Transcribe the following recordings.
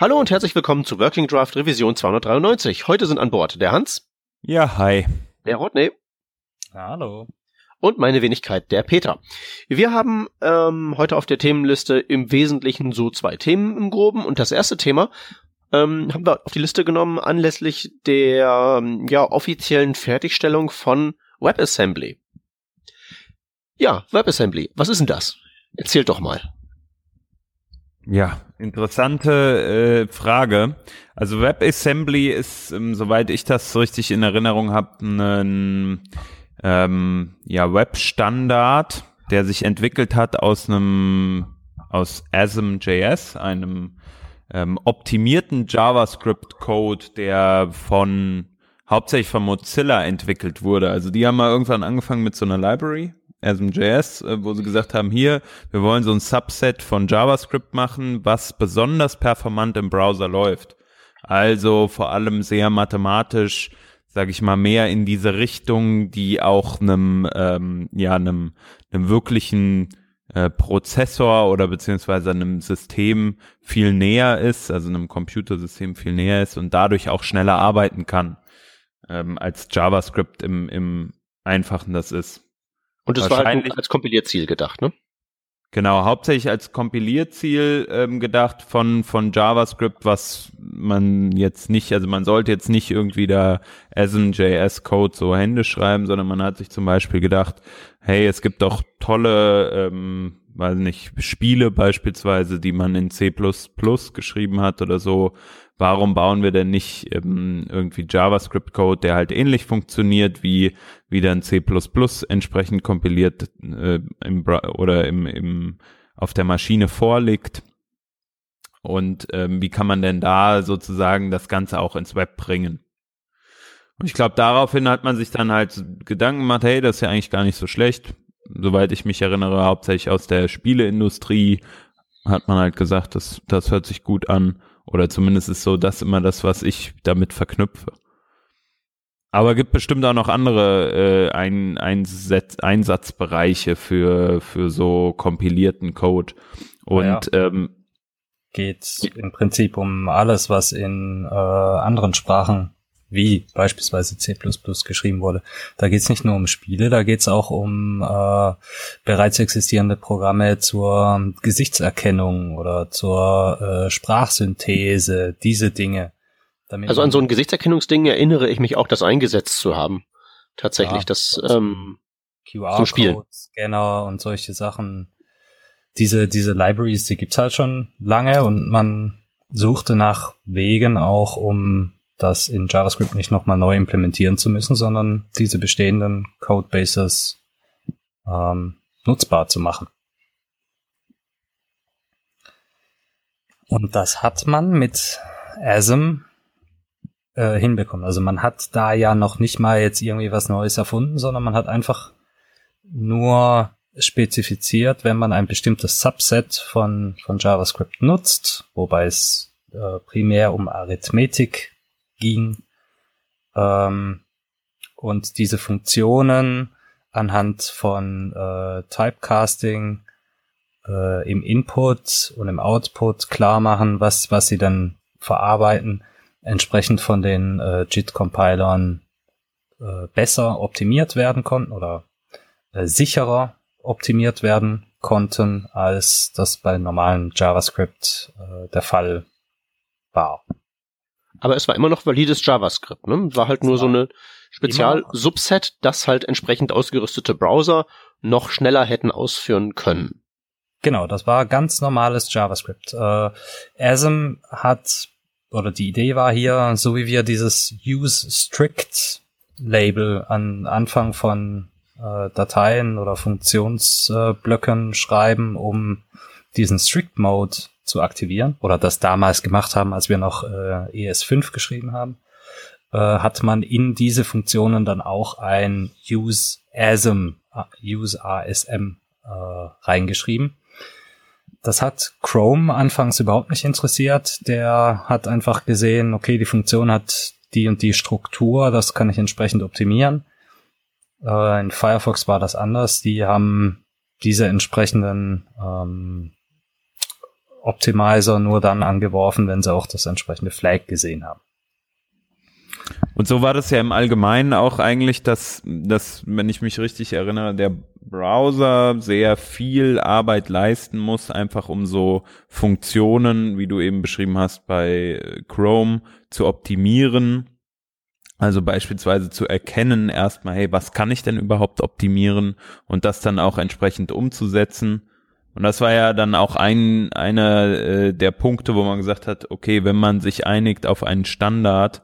Hallo und herzlich willkommen zu Working Draft Revision 293. Heute sind an Bord der Hans. Ja, hi. Der Rodney. Hallo. Und meine Wenigkeit, der Peter. Wir haben ähm, heute auf der Themenliste im Wesentlichen so zwei Themen im Groben. Und das erste Thema ähm, haben wir auf die Liste genommen anlässlich der ähm, ja, offiziellen Fertigstellung von WebAssembly. Ja, WebAssembly. Was ist denn das? Erzählt doch mal. Ja, interessante äh, Frage. Also WebAssembly ist, ähm, soweit ich das richtig in Erinnerung habe, ein ähm, ja, Web-Standard, der sich entwickelt hat aus einem aus ASM.js, einem ähm, optimierten JavaScript-Code, der von hauptsächlich von Mozilla entwickelt wurde. Also die haben mal irgendwann angefangen mit so einer Library, ASM.js, äh, wo sie gesagt haben, hier, wir wollen so ein Subset von JavaScript machen, was besonders performant im Browser läuft. Also vor allem sehr mathematisch, sage ich mal, mehr in diese Richtung, die auch einem, ähm, ja, einem, einem wirklichen äh, Prozessor oder beziehungsweise einem System viel näher ist, also einem Computersystem viel näher ist und dadurch auch schneller arbeiten kann, ähm, als JavaScript im, im Einfachen das ist. Und es war halt als Kompilierziel gedacht, ne? Genau, hauptsächlich als Kompilierziel ähm, gedacht von von JavaScript, was man jetzt nicht, also man sollte jetzt nicht irgendwie da ASM.js Code so händisch schreiben, sondern man hat sich zum Beispiel gedacht, hey, es gibt doch tolle, ähm, weiß nicht, Spiele beispielsweise, die man in C++ geschrieben hat oder so, warum bauen wir denn nicht ähm, irgendwie JavaScript-Code, der halt ähnlich funktioniert wie, wie dann C++ entsprechend kompiliert äh, im, oder im, im, auf der Maschine vorliegt? Und ähm, wie kann man denn da sozusagen das Ganze auch ins Web bringen? Und ich glaube, daraufhin hat man sich dann halt Gedanken gemacht, hey, das ist ja eigentlich gar nicht so schlecht. Soweit ich mich erinnere, hauptsächlich aus der Spieleindustrie hat man halt gesagt, das, das hört sich gut an oder zumindest ist so das immer das, was ich damit verknüpfe. Aber gibt bestimmt auch noch andere äh, Ein Einsatz Einsatzbereiche für, für so kompilierten Code. Und ja. ähm, geht im Prinzip um alles, was in äh, anderen Sprachen wie beispielsweise C++ geschrieben wurde. Da geht es nicht nur um Spiele, da geht es auch um äh, bereits existierende Programme zur Gesichtserkennung oder zur äh, Sprachsynthese, diese Dinge. also an so ein Gesichtserkennungsding erinnere ich mich auch, das eingesetzt zu haben. Tatsächlich, ja, das ähm, QR-Code-Scanner und solche Sachen. Diese, diese Libraries, die gibt's halt schon lange und man suchte nach Wegen auch, um das in JavaScript nicht nochmal neu implementieren zu müssen, sondern diese bestehenden Codebases ähm, nutzbar zu machen. Und das hat man mit ASM äh, hinbekommen. Also man hat da ja noch nicht mal jetzt irgendwie was Neues erfunden, sondern man hat einfach nur spezifiziert, wenn man ein bestimmtes Subset von, von JavaScript nutzt, wobei es äh, primär um Arithmetik ging. Ähm, und diese Funktionen anhand von äh, Typecasting äh, im Input und im Output klar machen, was, was sie dann verarbeiten, entsprechend von den äh, JIT-Compilern äh, besser optimiert werden konnten oder äh, sicherer optimiert werden konnten, als das bei normalen JavaScript äh, der Fall war. Aber es war immer noch valides JavaScript, ne? War halt nur so eine Spezial-Subset, das halt entsprechend ausgerüstete Browser noch schneller hätten ausführen können. Genau, das war ganz normales JavaScript. Äh, ASM hat, oder die Idee war hier, so wie wir dieses Use Strict Label an Anfang von äh, Dateien oder Funktionsblöcken äh, schreiben, um diesen Strict Mode zu aktivieren oder das damals gemacht haben, als wir noch äh, ES5 geschrieben haben, äh, hat man in diese Funktionen dann auch ein Use ASM, Use ASM äh, reingeschrieben. Das hat Chrome anfangs überhaupt nicht interessiert. Der hat einfach gesehen, okay, die Funktion hat die und die Struktur, das kann ich entsprechend optimieren. Äh, in Firefox war das anders. Die haben diese entsprechenden ähm, Optimizer nur dann angeworfen, wenn sie auch das entsprechende Flag gesehen haben. Und so war das ja im Allgemeinen auch eigentlich, dass, dass, wenn ich mich richtig erinnere, der Browser sehr viel Arbeit leisten muss, einfach um so Funktionen, wie du eben beschrieben hast, bei Chrome zu optimieren. Also beispielsweise zu erkennen erstmal, hey, was kann ich denn überhaupt optimieren und das dann auch entsprechend umzusetzen. Und das war ja dann auch ein einer äh, der Punkte, wo man gesagt hat, okay, wenn man sich einigt auf einen Standard,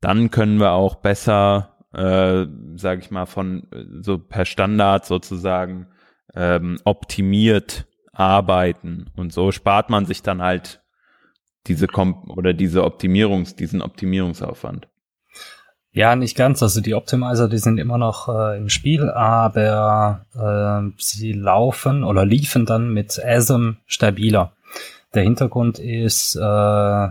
dann können wir auch besser, äh, sage ich mal, von so per Standard sozusagen ähm, optimiert arbeiten. Und so spart man sich dann halt diese Kom oder diese Optimierungs, diesen Optimierungsaufwand. Ja, nicht ganz. Also die Optimizer, die sind immer noch äh, im Spiel, aber äh, sie laufen oder liefen dann mit ASM stabiler. Der Hintergrund ist, äh,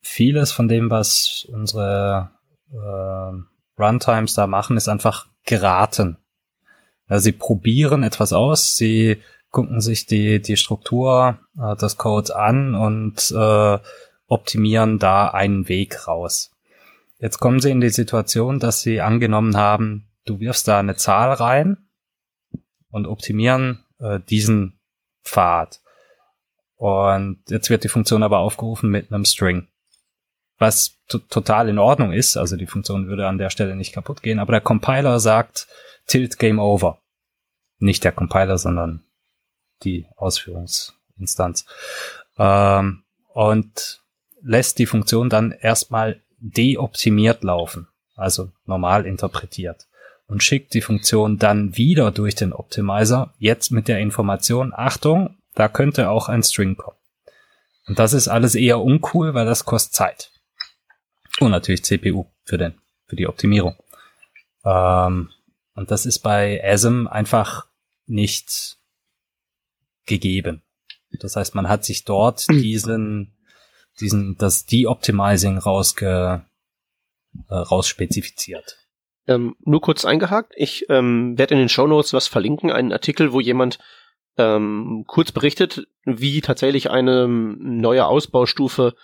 vieles von dem, was unsere äh, Runtimes da machen, ist einfach geraten. Ja, sie probieren etwas aus, sie gucken sich die, die Struktur äh, des Codes an und äh, optimieren da einen Weg raus. Jetzt kommen sie in die Situation, dass sie angenommen haben, du wirfst da eine Zahl rein und optimieren äh, diesen Pfad. Und jetzt wird die Funktion aber aufgerufen mit einem String was total in Ordnung ist. Also die Funktion würde an der Stelle nicht kaputt gehen, aber der Compiler sagt tilt Game Over. Nicht der Compiler, sondern die Ausführungsinstanz. Ähm, und lässt die Funktion dann erstmal deoptimiert laufen, also normal interpretiert. Und schickt die Funktion dann wieder durch den Optimizer, jetzt mit der Information, Achtung, da könnte auch ein String kommen. Und das ist alles eher uncool, weil das kostet Zeit. Und natürlich CPU für den, für die Optimierung. Ähm, und das ist bei ASM einfach nicht gegeben. Das heißt, man hat sich dort diesen, diesen, das De-Optimizing rausge, äh, rausspezifiziert. Ähm, nur kurz eingehakt. Ich ähm, werde in den Show Notes was verlinken, einen Artikel, wo jemand ähm, kurz berichtet, wie tatsächlich eine neue Ausbaustufe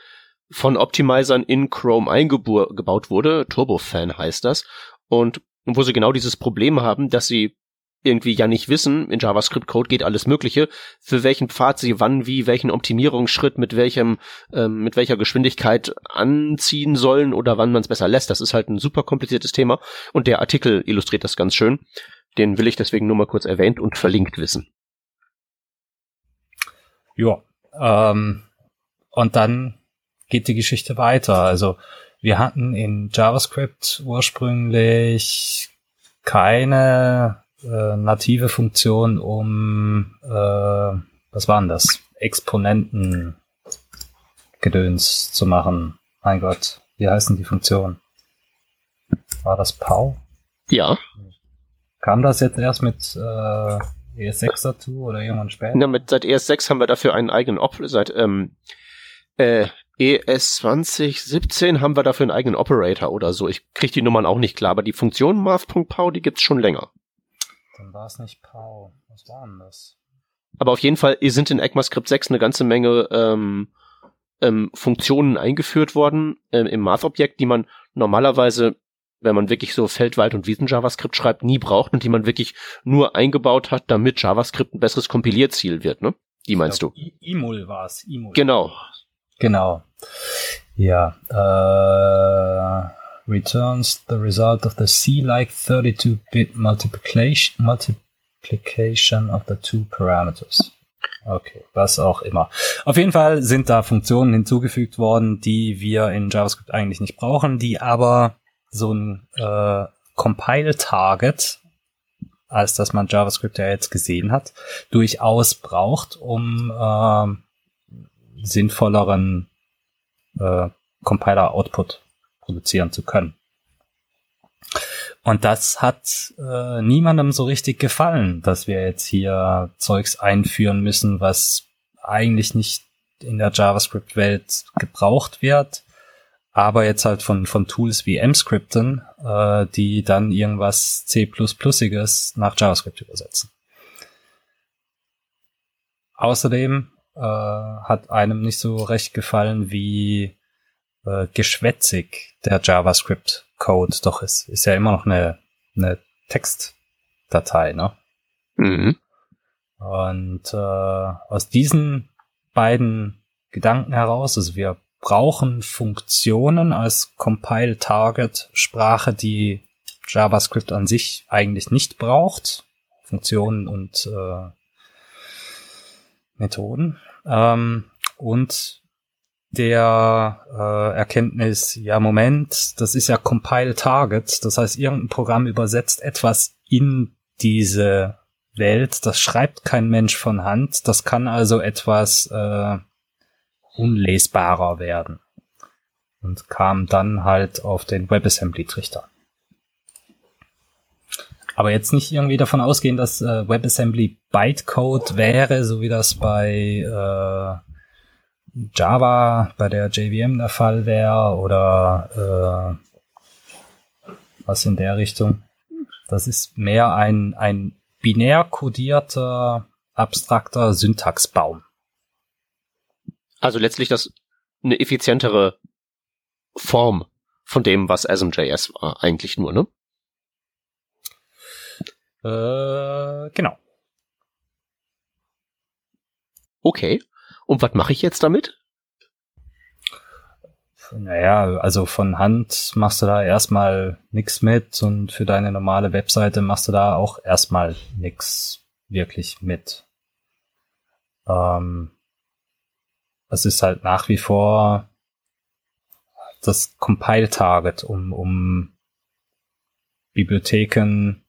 von Optimizern in Chrome eingebaut wurde. Turbofan heißt das. Und wo sie genau dieses Problem haben, dass sie irgendwie ja nicht wissen, in JavaScript-Code geht alles Mögliche, für welchen Pfad sie wann wie welchen Optimierungsschritt mit welchem, ähm, mit welcher Geschwindigkeit anziehen sollen oder wann man es besser lässt. Das ist halt ein super kompliziertes Thema und der Artikel illustriert das ganz schön. Den will ich deswegen nur mal kurz erwähnt und verlinkt wissen. Ja, ähm, und dann geht die Geschichte weiter. Also wir hatten in JavaScript ursprünglich keine äh, native Funktion, um äh, was waren das? Exponenten Gedöns zu machen. Mein Gott, wie heißen die Funktionen? War das Pau? Ja. Kam das jetzt erst mit äh, ES6 dazu oder irgendwann später? Na, mit, seit ES6 haben wir dafür einen eigenen Op seit ähm, äh, ES 2017 haben wir dafür einen eigenen Operator oder so. Ich kriege die Nummern auch nicht klar, aber die Funktion math.pau, die gibt's schon länger. Dann war es nicht Pau. Was war denn das? Aber auf jeden Fall sind in ECMAScript 6 eine ganze Menge ähm, ähm, Funktionen eingeführt worden ähm, im Math-Objekt, die man normalerweise, wenn man wirklich so Feldwald- und Wiesen-JavaScript schreibt, nie braucht und die man wirklich nur eingebaut hat, damit JavaScript ein besseres Kompilierziel wird, ne? Die meinst glaub, du? Imul war es. Genau. Genau. Ja. Uh, returns the result of the C-like 32-bit multiplication, of the two parameters. Okay, was auch immer. Auf jeden Fall sind da Funktionen hinzugefügt worden, die wir in JavaScript eigentlich nicht brauchen, die aber so ein äh, Compile-Target, als dass man JavaScript ja jetzt gesehen hat, durchaus braucht, um äh, sinnvolleren äh, Compiler-Output produzieren zu können. Und das hat äh, niemandem so richtig gefallen, dass wir jetzt hier Zeugs einführen müssen, was eigentlich nicht in der JavaScript-Welt gebraucht wird, aber jetzt halt von, von Tools wie Mscripten, äh, die dann irgendwas C++iges nach JavaScript übersetzen. Außerdem äh, hat einem nicht so recht gefallen, wie äh, geschwätzig der JavaScript-Code doch ist. Ist ja immer noch eine, eine Textdatei, ne? Mhm. Und äh, aus diesen beiden Gedanken heraus, also wir brauchen Funktionen als Compile-Target-Sprache, die JavaScript an sich eigentlich nicht braucht. Funktionen und äh, Methoden. Ähm, und der äh, Erkenntnis, ja Moment, das ist ja Compile Target, das heißt, irgendein Programm übersetzt etwas in diese Welt, das schreibt kein Mensch von Hand, das kann also etwas äh, unlesbarer werden. Und kam dann halt auf den WebAssembly-Trichter. Aber jetzt nicht irgendwie davon ausgehen, dass äh, WebAssembly Bytecode wäre, so wie das bei äh, Java, bei der JVM der Fall wäre oder äh, was in der Richtung. Das ist mehr ein, ein binär kodierter, abstrakter Syntaxbaum. Also letztlich das eine effizientere Form von dem, was ASM.js war, eigentlich nur, ne? Äh, genau. Okay. Und was mache ich jetzt damit? Naja, also von Hand machst du da erstmal nix mit und für deine normale Webseite machst du da auch erstmal nix wirklich mit. Ähm, es ist halt nach wie vor das Compile-Target, um, um Bibliotheken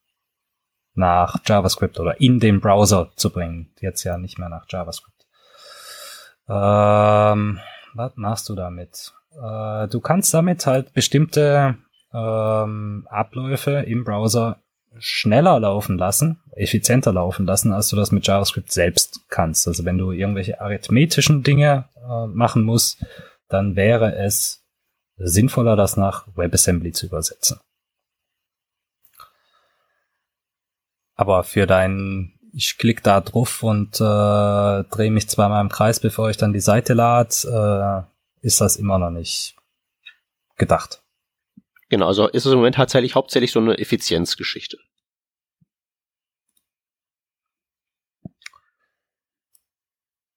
nach JavaScript oder in den Browser zu bringen. Jetzt ja nicht mehr nach JavaScript. Ähm, was machst du damit? Äh, du kannst damit halt bestimmte ähm, Abläufe im Browser schneller laufen lassen, effizienter laufen lassen, als du das mit JavaScript selbst kannst. Also wenn du irgendwelche arithmetischen Dinge äh, machen musst, dann wäre es sinnvoller, das nach WebAssembly zu übersetzen. Aber für dein, ich klicke da drauf und äh, drehe mich zweimal im Kreis, bevor ich dann die Seite lade, äh, ist das immer noch nicht gedacht. Genau, also ist es im Moment tatsächlich hauptsächlich so eine Effizienzgeschichte.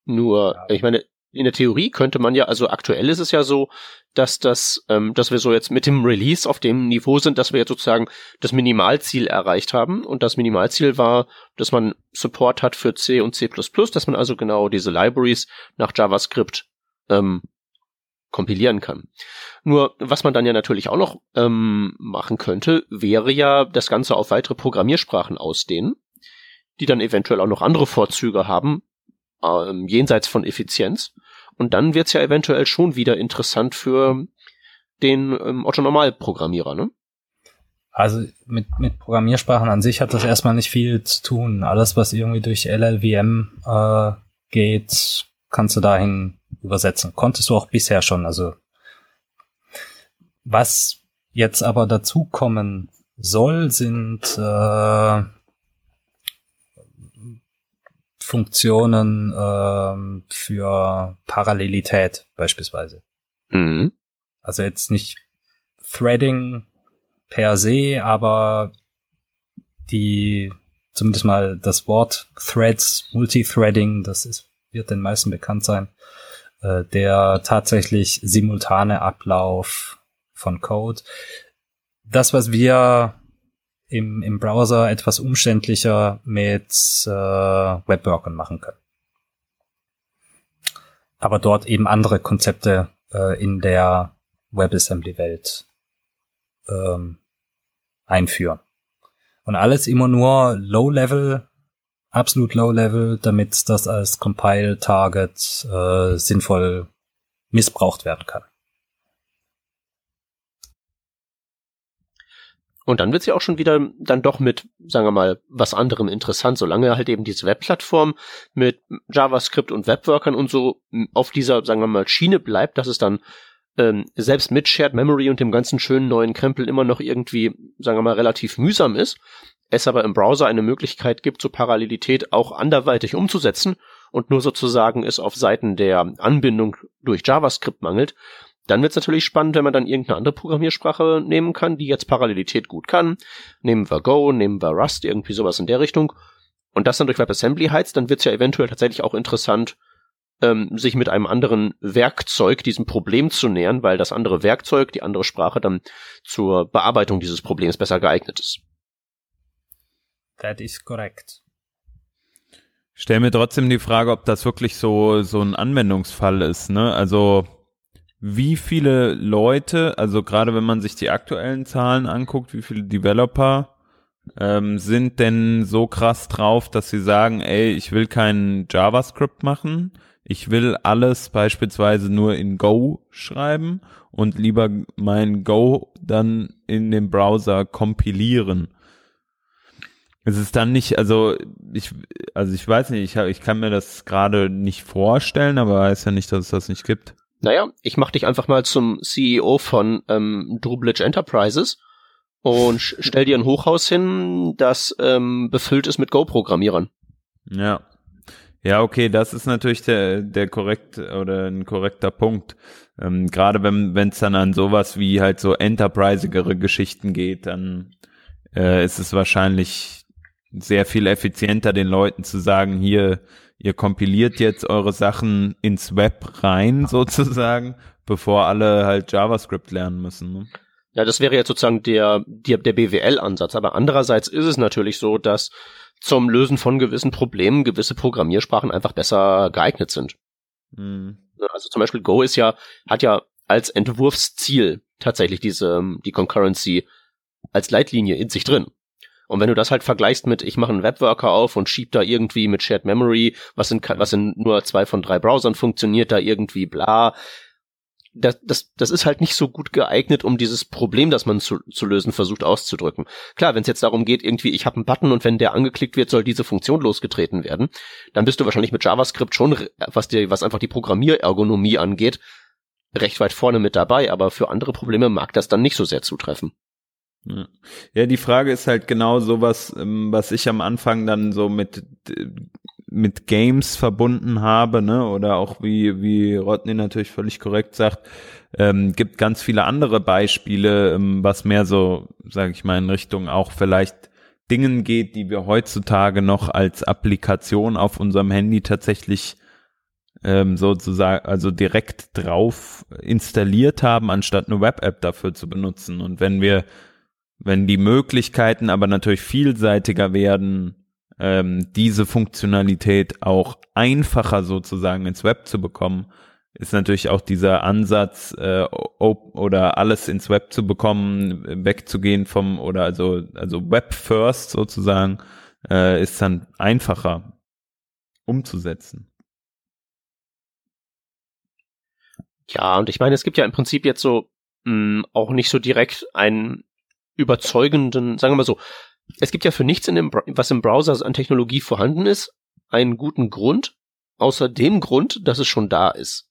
Nur, ja. ich meine, in der Theorie könnte man ja, also aktuell ist es ja so, dass das, ähm, dass wir so jetzt mit dem Release auf dem Niveau sind, dass wir jetzt sozusagen das Minimalziel erreicht haben. Und das Minimalziel war, dass man Support hat für C und C++, dass man also genau diese Libraries nach JavaScript ähm, kompilieren kann. Nur, was man dann ja natürlich auch noch ähm, machen könnte, wäre ja das Ganze auf weitere Programmiersprachen ausdehnen, die dann eventuell auch noch andere Vorzüge haben, ähm, jenseits von Effizienz. Und dann wird's ja eventuell schon wieder interessant für den ähm, Otto-Normal-Programmierer, ne? Also mit, mit Programmiersprachen an sich hat das erstmal nicht viel zu tun. Alles, was irgendwie durch LLVM äh, geht, kannst du dahin übersetzen. Konntest du auch bisher schon. Also was jetzt aber dazu kommen soll, sind äh, Funktionen ähm, für Parallelität beispielsweise. Mhm. Also jetzt nicht Threading per se, aber die zumindest mal das Wort Threads, Multithreading, das ist, wird den meisten bekannt sein, äh, der tatsächlich simultane Ablauf von Code. Das, was wir im, im Browser etwas umständlicher mit äh, Webworkern machen können. Aber dort eben andere Konzepte äh, in der WebAssembly-Welt ähm, einführen. Und alles immer nur Low-Level, absolut Low-Level, damit das als Compile-Target äh, sinnvoll missbraucht werden kann. Und dann wird's ja auch schon wieder dann doch mit, sagen wir mal, was anderem interessant, solange halt eben diese Webplattform mit JavaScript und Webworkern und so auf dieser, sagen wir mal, Schiene bleibt, dass es dann ähm, selbst mit Shared Memory und dem ganzen schönen neuen Krempel immer noch irgendwie, sagen wir mal, relativ mühsam ist, es aber im Browser eine Möglichkeit gibt, so Parallelität auch anderweitig umzusetzen und nur sozusagen es auf Seiten der Anbindung durch JavaScript mangelt, dann wird es natürlich spannend, wenn man dann irgendeine andere Programmiersprache nehmen kann, die jetzt Parallelität gut kann. Nehmen wir Go, nehmen wir Rust, irgendwie sowas in der Richtung. Und das dann durch WebAssembly heizt, dann wird es ja eventuell tatsächlich auch interessant, ähm, sich mit einem anderen Werkzeug diesem Problem zu nähern, weil das andere Werkzeug, die andere Sprache dann zur Bearbeitung dieses Problems besser geeignet ist. That is correct. Stell mir trotzdem die Frage, ob das wirklich so, so ein Anwendungsfall ist, ne? Also, wie viele Leute, also gerade wenn man sich die aktuellen Zahlen anguckt, wie viele Developer ähm, sind denn so krass drauf, dass sie sagen, ey, ich will kein JavaScript machen, ich will alles beispielsweise nur in Go schreiben und lieber mein Go dann in dem Browser kompilieren. Es ist dann nicht, also ich, also ich weiß nicht, ich, ich kann mir das gerade nicht vorstellen, aber weiß ja nicht, dass es das nicht gibt. Naja, ich mach dich einfach mal zum CEO von ähm, Drublich Enterprises und stell dir ein Hochhaus hin, das ähm, befüllt ist mit Go-Programmierern. Ja. Ja, okay, das ist natürlich der, der korrekt oder ein korrekter Punkt. Ähm, Gerade wenn es dann an sowas wie halt so enterprisigere Geschichten geht, dann äh, ist es wahrscheinlich sehr viel effizienter, den Leuten zu sagen, hier, ihr kompiliert jetzt eure Sachen ins Web rein sozusagen, bevor alle halt JavaScript lernen müssen. Ne? Ja, das wäre jetzt sozusagen der, der, der BWL-Ansatz. Aber andererseits ist es natürlich so, dass zum Lösen von gewissen Problemen gewisse Programmiersprachen einfach besser geeignet sind. Mhm. Also zum Beispiel Go ist ja, hat ja als Entwurfsziel tatsächlich diese, die Concurrency als Leitlinie in sich drin. Und wenn du das halt vergleichst mit, ich mache einen Webworker auf und schieb da irgendwie mit Shared Memory, was in, was in nur zwei von drei Browsern funktioniert, da irgendwie bla, das, das, das ist halt nicht so gut geeignet, um dieses Problem, das man zu, zu lösen versucht, auszudrücken. Klar, wenn es jetzt darum geht, irgendwie, ich habe einen Button und wenn der angeklickt wird, soll diese Funktion losgetreten werden, dann bist du wahrscheinlich mit JavaScript schon, was dir, was einfach die Programmierergonomie angeht, recht weit vorne mit dabei, aber für andere Probleme mag das dann nicht so sehr zutreffen. Ja, die Frage ist halt genau sowas, ähm, was ich am Anfang dann so mit mit Games verbunden habe, ne, oder auch wie, wie Rodney natürlich völlig korrekt sagt, ähm, gibt ganz viele andere Beispiele, ähm, was mehr so, sage ich mal, in Richtung auch vielleicht Dingen geht, die wir heutzutage noch als Applikation auf unserem Handy tatsächlich ähm, sozusagen, also direkt drauf installiert haben, anstatt eine Web-App dafür zu benutzen. Und wenn wir, wenn die Möglichkeiten aber natürlich vielseitiger werden, ähm, diese Funktionalität auch einfacher sozusagen ins Web zu bekommen, ist natürlich auch dieser Ansatz äh, oder alles ins Web zu bekommen, wegzugehen vom oder also also Web First sozusagen, äh, ist dann einfacher umzusetzen. Ja, und ich meine, es gibt ja im Prinzip jetzt so mh, auch nicht so direkt einen überzeugenden, sagen wir mal so, es gibt ja für nichts in dem, was im Browser an Technologie vorhanden ist, einen guten Grund, außer dem Grund, dass es schon da ist.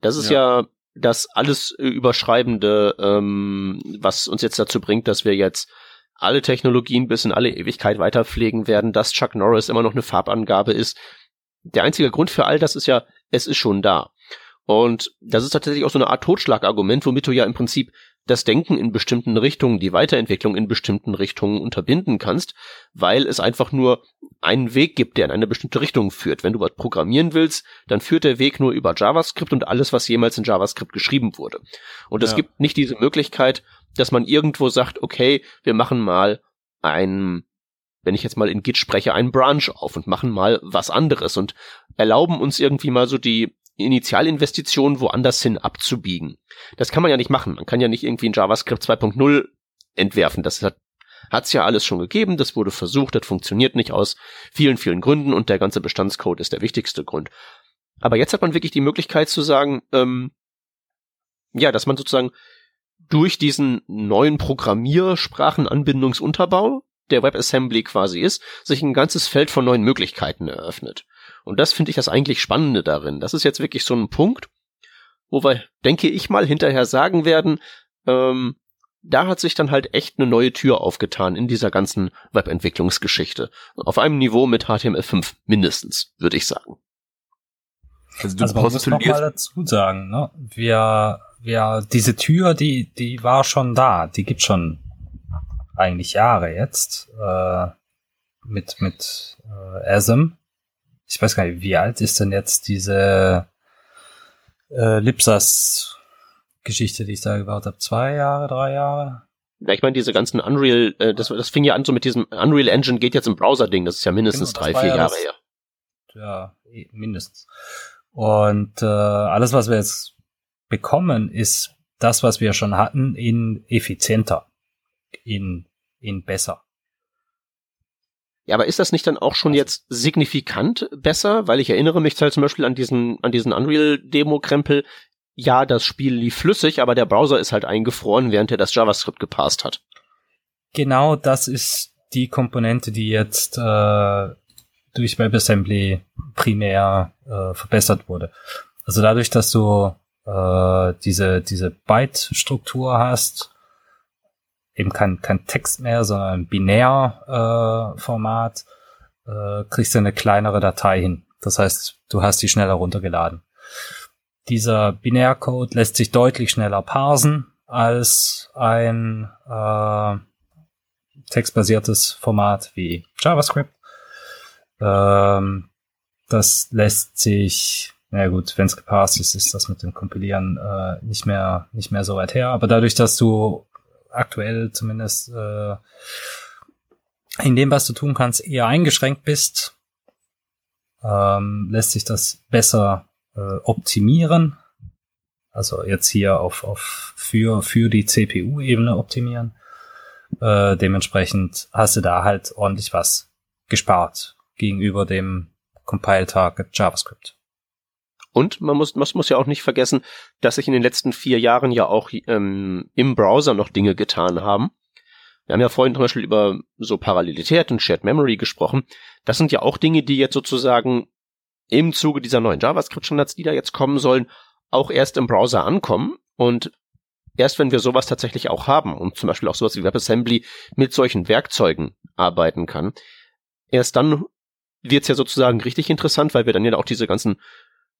Das ist ja, ja das alles überschreibende, ähm, was uns jetzt dazu bringt, dass wir jetzt alle Technologien bis in alle Ewigkeit weiterpflegen werden, dass Chuck Norris immer noch eine Farbangabe ist. Der einzige Grund für all das ist ja, es ist schon da. Und das ist tatsächlich auch so eine Art Totschlagargument, womit du ja im Prinzip das Denken in bestimmten Richtungen, die Weiterentwicklung in bestimmten Richtungen unterbinden kannst, weil es einfach nur einen Weg gibt, der in eine bestimmte Richtung führt. Wenn du was programmieren willst, dann führt der Weg nur über JavaScript und alles, was jemals in JavaScript geschrieben wurde. Und es gibt nicht diese Möglichkeit, dass man irgendwo sagt, okay, wir machen mal ein wenn ich jetzt mal in Git spreche, einen Branch auf und machen mal was anderes und erlauben uns irgendwie mal so die Initialinvestitionen woanders hin abzubiegen. Das kann man ja nicht machen. Man kann ja nicht irgendwie in JavaScript 2.0 entwerfen. Das hat hat's ja alles schon gegeben, das wurde versucht, das funktioniert nicht aus vielen, vielen Gründen und der ganze Bestandscode ist der wichtigste Grund. Aber jetzt hat man wirklich die Möglichkeit zu sagen, ähm, ja, dass man sozusagen durch diesen neuen Programmiersprachenanbindungsunterbau, der WebAssembly quasi ist, sich ein ganzes Feld von neuen Möglichkeiten eröffnet. Und das finde ich das eigentlich Spannende darin. Das ist jetzt wirklich so ein Punkt, wo wir, denke ich mal, hinterher sagen werden, ähm, da hat sich dann halt echt eine neue Tür aufgetan in dieser ganzen Webentwicklungsgeschichte. Auf einem Niveau mit HTML5 mindestens, würde ich sagen. Also, du also man muss noch mal dazu sagen, ne? wir, wir, diese Tür, die, die war schon da, die gibt schon eigentlich Jahre jetzt äh, mit mit äh, ASM. Ich weiß gar nicht, wie alt ist denn jetzt diese äh, Lipsas Geschichte, die ich da gebaut habe? Zwei Jahre, drei Jahre? Ja, ich meine, diese ganzen Unreal, äh, das, das fing ja an so mit diesem Unreal Engine geht jetzt im Browser-Ding, das ist ja mindestens genau, drei, vier ja Jahre das, her. Ja, eh, mindestens. Und äh, alles, was wir jetzt bekommen, ist das, was wir schon hatten, in effizienter, in, in besser. Ja, aber ist das nicht dann auch schon jetzt signifikant besser? Weil ich erinnere mich halt zum Beispiel an diesen, an diesen Unreal-Demo-Krempel. Ja, das Spiel lief flüssig, aber der Browser ist halt eingefroren, während er das JavaScript gepasst hat. Genau das ist die Komponente, die jetzt äh, durch WebAssembly primär äh, verbessert wurde. Also dadurch, dass du äh, diese, diese Byte-Struktur hast, eben kein, kein Text mehr, sondern ein Binär-Format, äh, äh, kriegst du eine kleinere Datei hin. Das heißt, du hast die schneller runtergeladen. Dieser Binärcode lässt sich deutlich schneller parsen als ein äh, textbasiertes Format wie JavaScript. Ähm, das lässt sich, na gut, wenn es gepasst ist, ist das mit dem Kompilieren äh, nicht mehr nicht mehr so weit her. Aber dadurch, dass du aktuell zumindest äh, in dem, was du tun kannst, eher eingeschränkt bist, ähm, lässt sich das besser äh, optimieren. Also jetzt hier auf, auf für, für die CPU-Ebene optimieren. Äh, dementsprechend hast du da halt ordentlich was gespart gegenüber dem Compile-Target JavaScript. Und man muss, man muss ja auch nicht vergessen, dass sich in den letzten vier Jahren ja auch ähm, im Browser noch Dinge getan haben. Wir haben ja vorhin zum Beispiel über so Parallelität und Shared Memory gesprochen. Das sind ja auch Dinge, die jetzt sozusagen im Zuge dieser neuen JavaScript-Standards, die da jetzt kommen sollen, auch erst im Browser ankommen. Und erst wenn wir sowas tatsächlich auch haben und zum Beispiel auch sowas wie WebAssembly mit solchen Werkzeugen arbeiten kann, erst dann wird's ja sozusagen richtig interessant, weil wir dann ja auch diese ganzen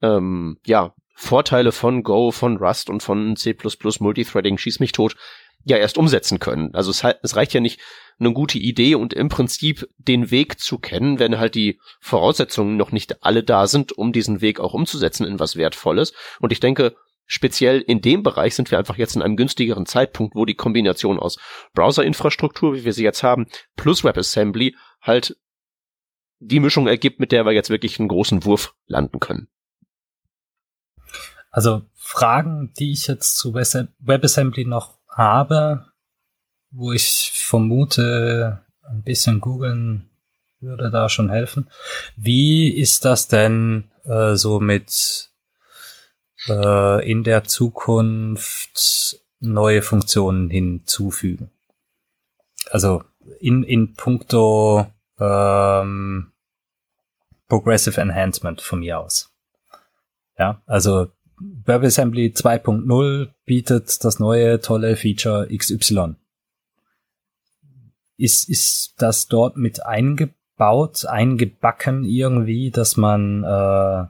ähm, ja, Vorteile von Go, von Rust und von C++ Multithreading, schieß mich tot, ja erst umsetzen können. Also es, es reicht ja nicht, eine gute Idee und im Prinzip den Weg zu kennen, wenn halt die Voraussetzungen noch nicht alle da sind, um diesen Weg auch umzusetzen in was Wertvolles. Und ich denke, speziell in dem Bereich sind wir einfach jetzt in einem günstigeren Zeitpunkt, wo die Kombination aus Browserinfrastruktur, wie wir sie jetzt haben, plus WebAssembly halt die Mischung ergibt, mit der wir jetzt wirklich einen großen Wurf landen können. Also Fragen, die ich jetzt zu WebAssembly noch habe, wo ich vermute, ein bisschen googeln würde da schon helfen. Wie ist das denn äh, so mit äh, in der Zukunft neue Funktionen hinzufügen? Also in, in puncto ähm, Progressive Enhancement von mir aus. Ja, also WebAssembly 2.0 bietet das neue tolle Feature XY. Ist, ist das dort mit eingebaut, eingebacken irgendwie, dass man äh,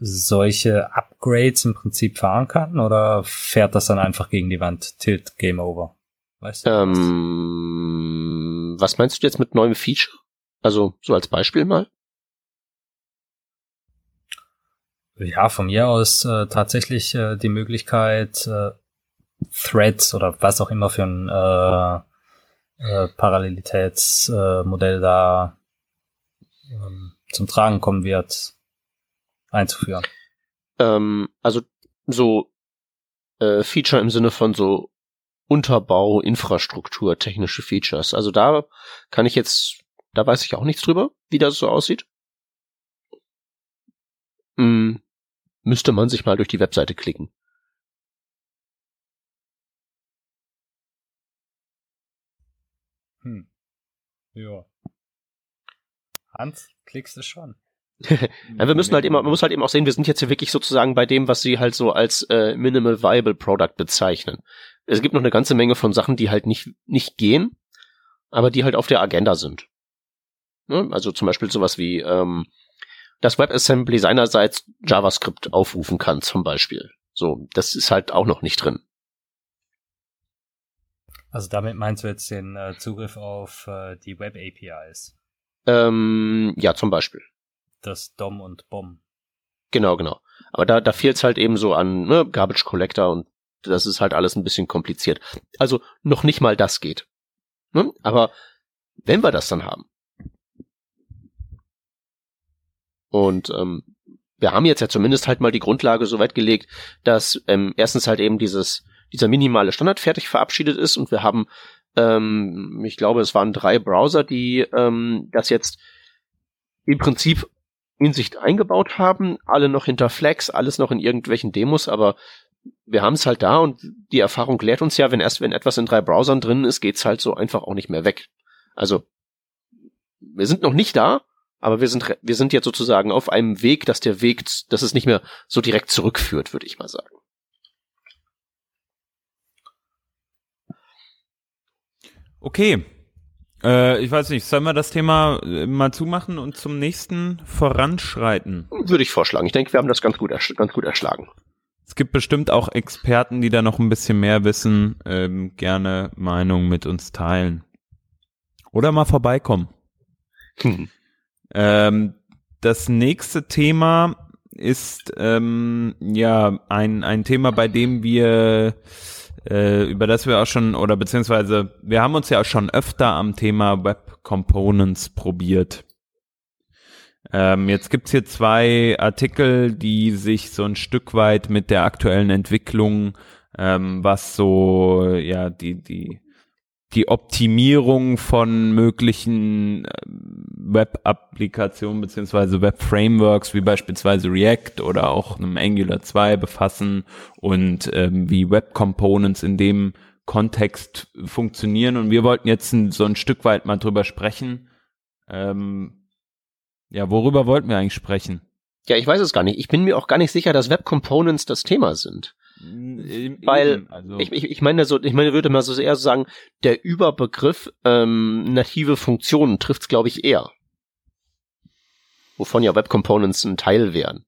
solche Upgrades im Prinzip fahren kann oder fährt das dann einfach gegen die Wand? Tilt Game Over. Weißt du? Ähm, was meinst du jetzt mit neuem Feature? Also so als Beispiel mal? Ja, von mir aus äh, tatsächlich äh, die Möglichkeit, äh, Threads oder was auch immer für ein äh, äh, Parallelitätsmodell äh, da ähm, zum Tragen kommen wird, einzuführen. Ähm, also so äh, Feature im Sinne von so Unterbau, Infrastruktur, technische Features. Also da kann ich jetzt, da weiß ich auch nichts drüber, wie das so aussieht. Hm, müsste man sich mal durch die Webseite klicken. Hm. Ja. Hans, klickst du schon. ja, wir müssen halt immer, man muss halt eben auch sehen, wir sind jetzt hier wirklich sozusagen bei dem, was sie halt so als äh, Minimal Viable Product bezeichnen. es gibt noch eine ganze Menge von Sachen, die halt nicht, nicht gehen, aber die halt auf der Agenda sind. Ne? Also zum Beispiel sowas wie, ähm, dass WebAssembly seinerseits JavaScript aufrufen kann, zum Beispiel. So, das ist halt auch noch nicht drin. Also damit meinst du jetzt den äh, Zugriff auf äh, die Web APIs? Ähm, ja, zum Beispiel. Das DOM und BOM. Genau, genau. Aber da, da fehlt es halt eben so an ne, Garbage Collector und das ist halt alles ein bisschen kompliziert. Also noch nicht mal das geht. Ne? Aber wenn wir das dann haben. Und ähm, wir haben jetzt ja zumindest halt mal die Grundlage so weit gelegt, dass ähm, erstens halt eben dieses dieser minimale Standard fertig verabschiedet ist und wir haben, ähm, ich glaube, es waren drei Browser, die ähm, das jetzt im Prinzip in sich eingebaut haben, alle noch hinter Flags, alles noch in irgendwelchen Demos, aber wir haben es halt da und die Erfahrung lehrt uns ja, wenn erst wenn etwas in drei Browsern drin ist, geht's halt so einfach auch nicht mehr weg. Also wir sind noch nicht da, aber wir sind wir sind jetzt sozusagen auf einem Weg, dass der Weg, dass es nicht mehr so direkt zurückführt, würde ich mal sagen. Okay. Äh, ich weiß nicht, sollen wir das Thema äh, mal zumachen und zum nächsten voranschreiten? Würde ich vorschlagen. Ich denke, wir haben das ganz gut, ganz gut erschlagen. Es gibt bestimmt auch Experten, die da noch ein bisschen mehr wissen, ähm, gerne Meinung mit uns teilen. Oder mal vorbeikommen. Hm. Ähm, das nächste Thema ist ähm, ja ein, ein Thema, bei dem wir äh, über das wir auch schon, oder beziehungsweise wir haben uns ja auch schon öfter am Thema Web Components probiert. Ähm, jetzt gibt's hier zwei Artikel, die sich so ein Stück weit mit der aktuellen Entwicklung, ähm, was so, ja, die, die, die Optimierung von möglichen äh, Web-Applikationen beziehungsweise Web-Frameworks wie beispielsweise React oder auch einem Angular 2 befassen und ähm, wie Web-Components in dem Kontext funktionieren. Und wir wollten jetzt so ein Stück weit mal drüber sprechen, ähm, ja, worüber wollten wir eigentlich sprechen? Ja, ich weiß es gar nicht. Ich bin mir auch gar nicht sicher, dass Web Components das Thema sind. Eben, Weil also. ich, ich, ich meine so, ich meine, würde mal so eher sagen, der Überbegriff ähm, native Funktionen trifft's, glaube ich, eher. Wovon ja Web Components ein Teil wären.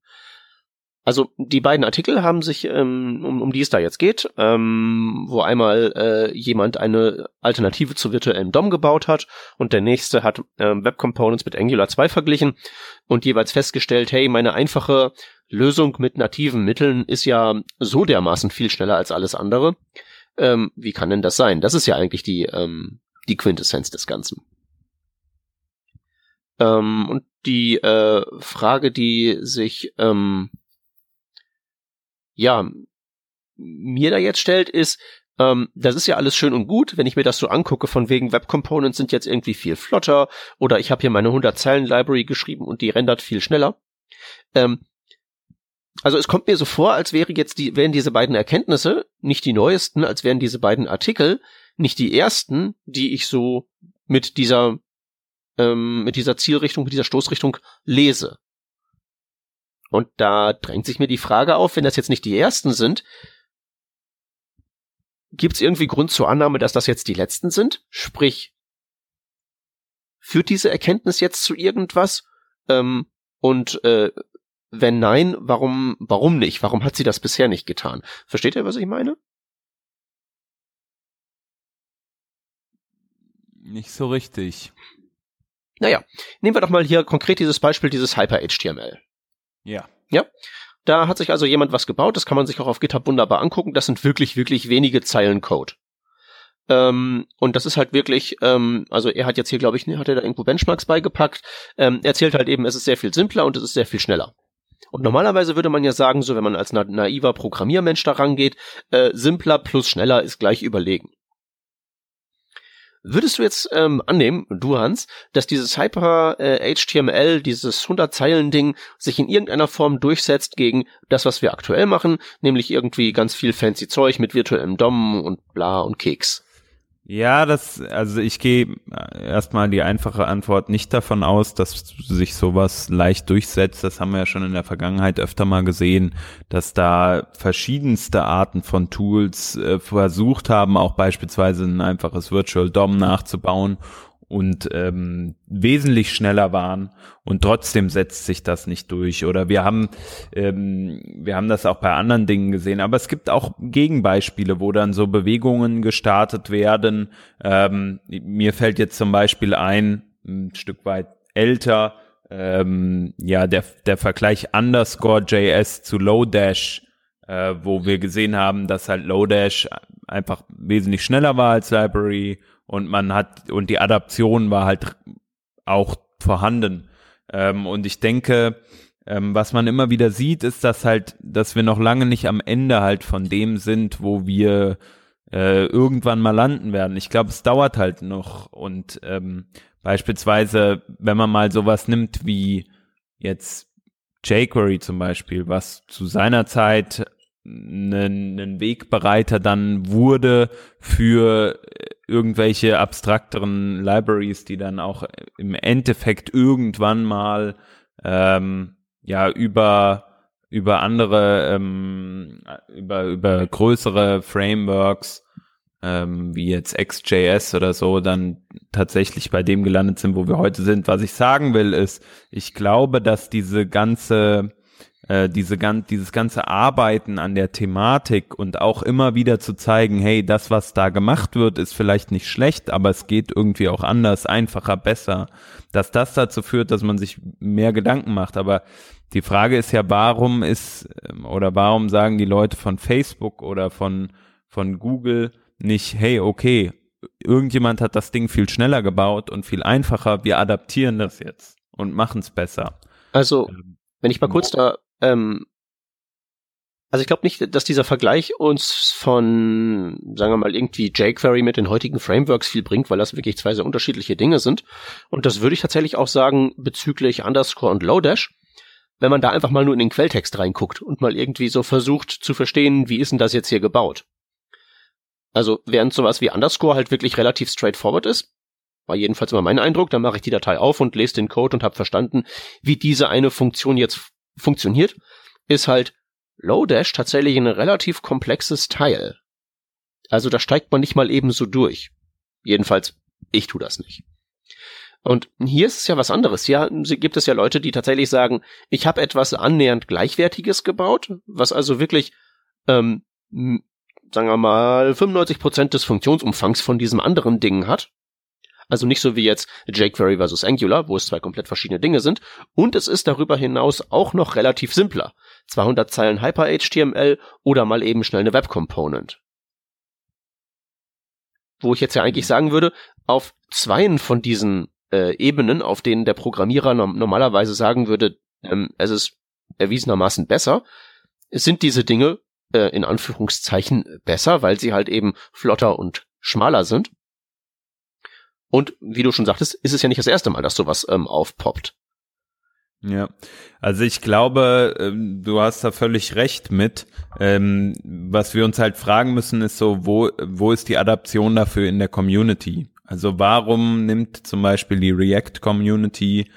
Also die beiden Artikel haben sich, ähm, um, um die es da jetzt geht, ähm, wo einmal äh, jemand eine Alternative zu virtuellem DOM gebaut hat und der nächste hat ähm, Web Components mit Angular 2 verglichen und jeweils festgestellt, hey, meine einfache Lösung mit nativen Mitteln ist ja so dermaßen viel schneller als alles andere. Ähm, wie kann denn das sein? Das ist ja eigentlich die, ähm, die Quintessenz des Ganzen. Ähm, und die äh, Frage, die sich ähm, ja, mir da jetzt stellt, ist, ähm, das ist ja alles schön und gut, wenn ich mir das so angucke, von wegen Web Components sind jetzt irgendwie viel flotter oder ich habe hier meine 100 Zeilen Library geschrieben und die rendert viel schneller. Ähm, also es kommt mir so vor, als wäre jetzt die, wären diese beiden Erkenntnisse nicht die neuesten, als wären diese beiden Artikel nicht die ersten, die ich so mit dieser ähm, mit dieser Zielrichtung, mit dieser Stoßrichtung lese. Und da drängt sich mir die Frage auf, wenn das jetzt nicht die ersten sind, gibt es irgendwie Grund zur Annahme, dass das jetzt die letzten sind? Sprich, führt diese Erkenntnis jetzt zu irgendwas? Ähm, und äh, wenn nein, warum, warum nicht? Warum hat sie das bisher nicht getan? Versteht ihr, was ich meine? Nicht so richtig. Naja, nehmen wir doch mal hier konkret dieses Beispiel dieses Hyper-HTML. Ja. Ja. Da hat sich also jemand was gebaut, das kann man sich auch auf GitHub wunderbar angucken. Das sind wirklich, wirklich wenige Zeilen Code. Ähm, und das ist halt wirklich, ähm, also er hat jetzt hier, glaube ich, hat er da irgendwo Benchmarks beigepackt. Ähm, er erzählt halt eben, es ist sehr viel simpler und es ist sehr viel schneller. Und normalerweise würde man ja sagen, so wenn man als na naiver Programmiermensch da rangeht, äh, simpler plus schneller ist gleich überlegen. Würdest du jetzt ähm, annehmen, du Hans, dass dieses Hyper äh, HTML, dieses 100 Zeilen Ding sich in irgendeiner Form durchsetzt gegen das, was wir aktuell machen, nämlich irgendwie ganz viel fancy Zeug mit virtuellem DOM und bla und Keks? Ja, das, also ich gehe erstmal die einfache Antwort nicht davon aus, dass sich sowas leicht durchsetzt. Das haben wir ja schon in der Vergangenheit öfter mal gesehen, dass da verschiedenste Arten von Tools äh, versucht haben, auch beispielsweise ein einfaches Virtual DOM nachzubauen und ähm, wesentlich schneller waren und trotzdem setzt sich das nicht durch. Oder wir haben ähm, wir haben das auch bei anderen Dingen gesehen, aber es gibt auch Gegenbeispiele, wo dann so Bewegungen gestartet werden. Ähm, mir fällt jetzt zum Beispiel ein, ein Stück weit älter, ähm, ja der der Vergleich Underscore JS zu Lodash, äh, wo wir gesehen haben, dass halt Lodash einfach wesentlich schneller war als Library und man hat, und die Adaption war halt auch vorhanden. Ähm, und ich denke, ähm, was man immer wieder sieht, ist, dass halt, dass wir noch lange nicht am Ende halt von dem sind, wo wir äh, irgendwann mal landen werden. Ich glaube, es dauert halt noch und ähm, beispielsweise, wenn man mal sowas nimmt wie jetzt jQuery zum Beispiel, was zu seiner Zeit einen Wegbereiter dann wurde für irgendwelche abstrakteren Libraries, die dann auch im Endeffekt irgendwann mal ähm, ja über über andere ähm, über über größere Frameworks ähm, wie jetzt XJS oder so dann tatsächlich bei dem gelandet sind, wo wir heute sind. Was ich sagen will, ist, ich glaube, dass diese ganze äh, diese gan dieses ganze Arbeiten an der Thematik und auch immer wieder zu zeigen, hey, das, was da gemacht wird, ist vielleicht nicht schlecht, aber es geht irgendwie auch anders, einfacher, besser, dass das dazu führt, dass man sich mehr Gedanken macht. Aber die Frage ist ja, warum ist ähm, oder warum sagen die Leute von Facebook oder von, von Google nicht, hey, okay, irgendjemand hat das Ding viel schneller gebaut und viel einfacher, wir adaptieren das jetzt und machen es besser. Also, ähm, wenn ich mal kurz da ähm, also ich glaube nicht, dass dieser Vergleich uns von, sagen wir mal, irgendwie jQuery mit den heutigen Frameworks viel bringt, weil das wirklich zwei sehr unterschiedliche Dinge sind. Und das würde ich tatsächlich auch sagen bezüglich Underscore und Lodash, wenn man da einfach mal nur in den Quelltext reinguckt und mal irgendwie so versucht zu verstehen, wie ist denn das jetzt hier gebaut. Also während sowas wie Underscore halt wirklich relativ straightforward ist, war jedenfalls immer mein Eindruck, dann mache ich die Datei auf und lese den Code und habe verstanden, wie diese eine Funktion jetzt funktioniert, ist halt Lodash tatsächlich ein relativ komplexes Teil. Also da steigt man nicht mal eben so durch. Jedenfalls, ich tu das nicht. Und hier ist es ja was anderes. Hier gibt es ja Leute, die tatsächlich sagen, ich habe etwas annähernd Gleichwertiges gebaut, was also wirklich, ähm, sagen wir mal, 95 Prozent des Funktionsumfangs von diesem anderen Ding hat. Also nicht so wie jetzt jQuery versus Angular, wo es zwei komplett verschiedene Dinge sind. Und es ist darüber hinaus auch noch relativ simpler. 200 Zeilen Hyper-HTML oder mal eben schnell eine Web-Component. Wo ich jetzt ja eigentlich sagen würde, auf zweien von diesen äh, Ebenen, auf denen der Programmierer no normalerweise sagen würde, ähm, es ist erwiesenermaßen besser, sind diese Dinge äh, in Anführungszeichen besser, weil sie halt eben flotter und schmaler sind. Und wie du schon sagtest, ist es ja nicht das erste Mal, dass sowas ähm, aufpoppt. Ja, also ich glaube, ähm, du hast da völlig recht mit. Ähm, was wir uns halt fragen müssen, ist so, wo, wo ist die Adaption dafür in der Community? Also warum nimmt zum Beispiel die React Community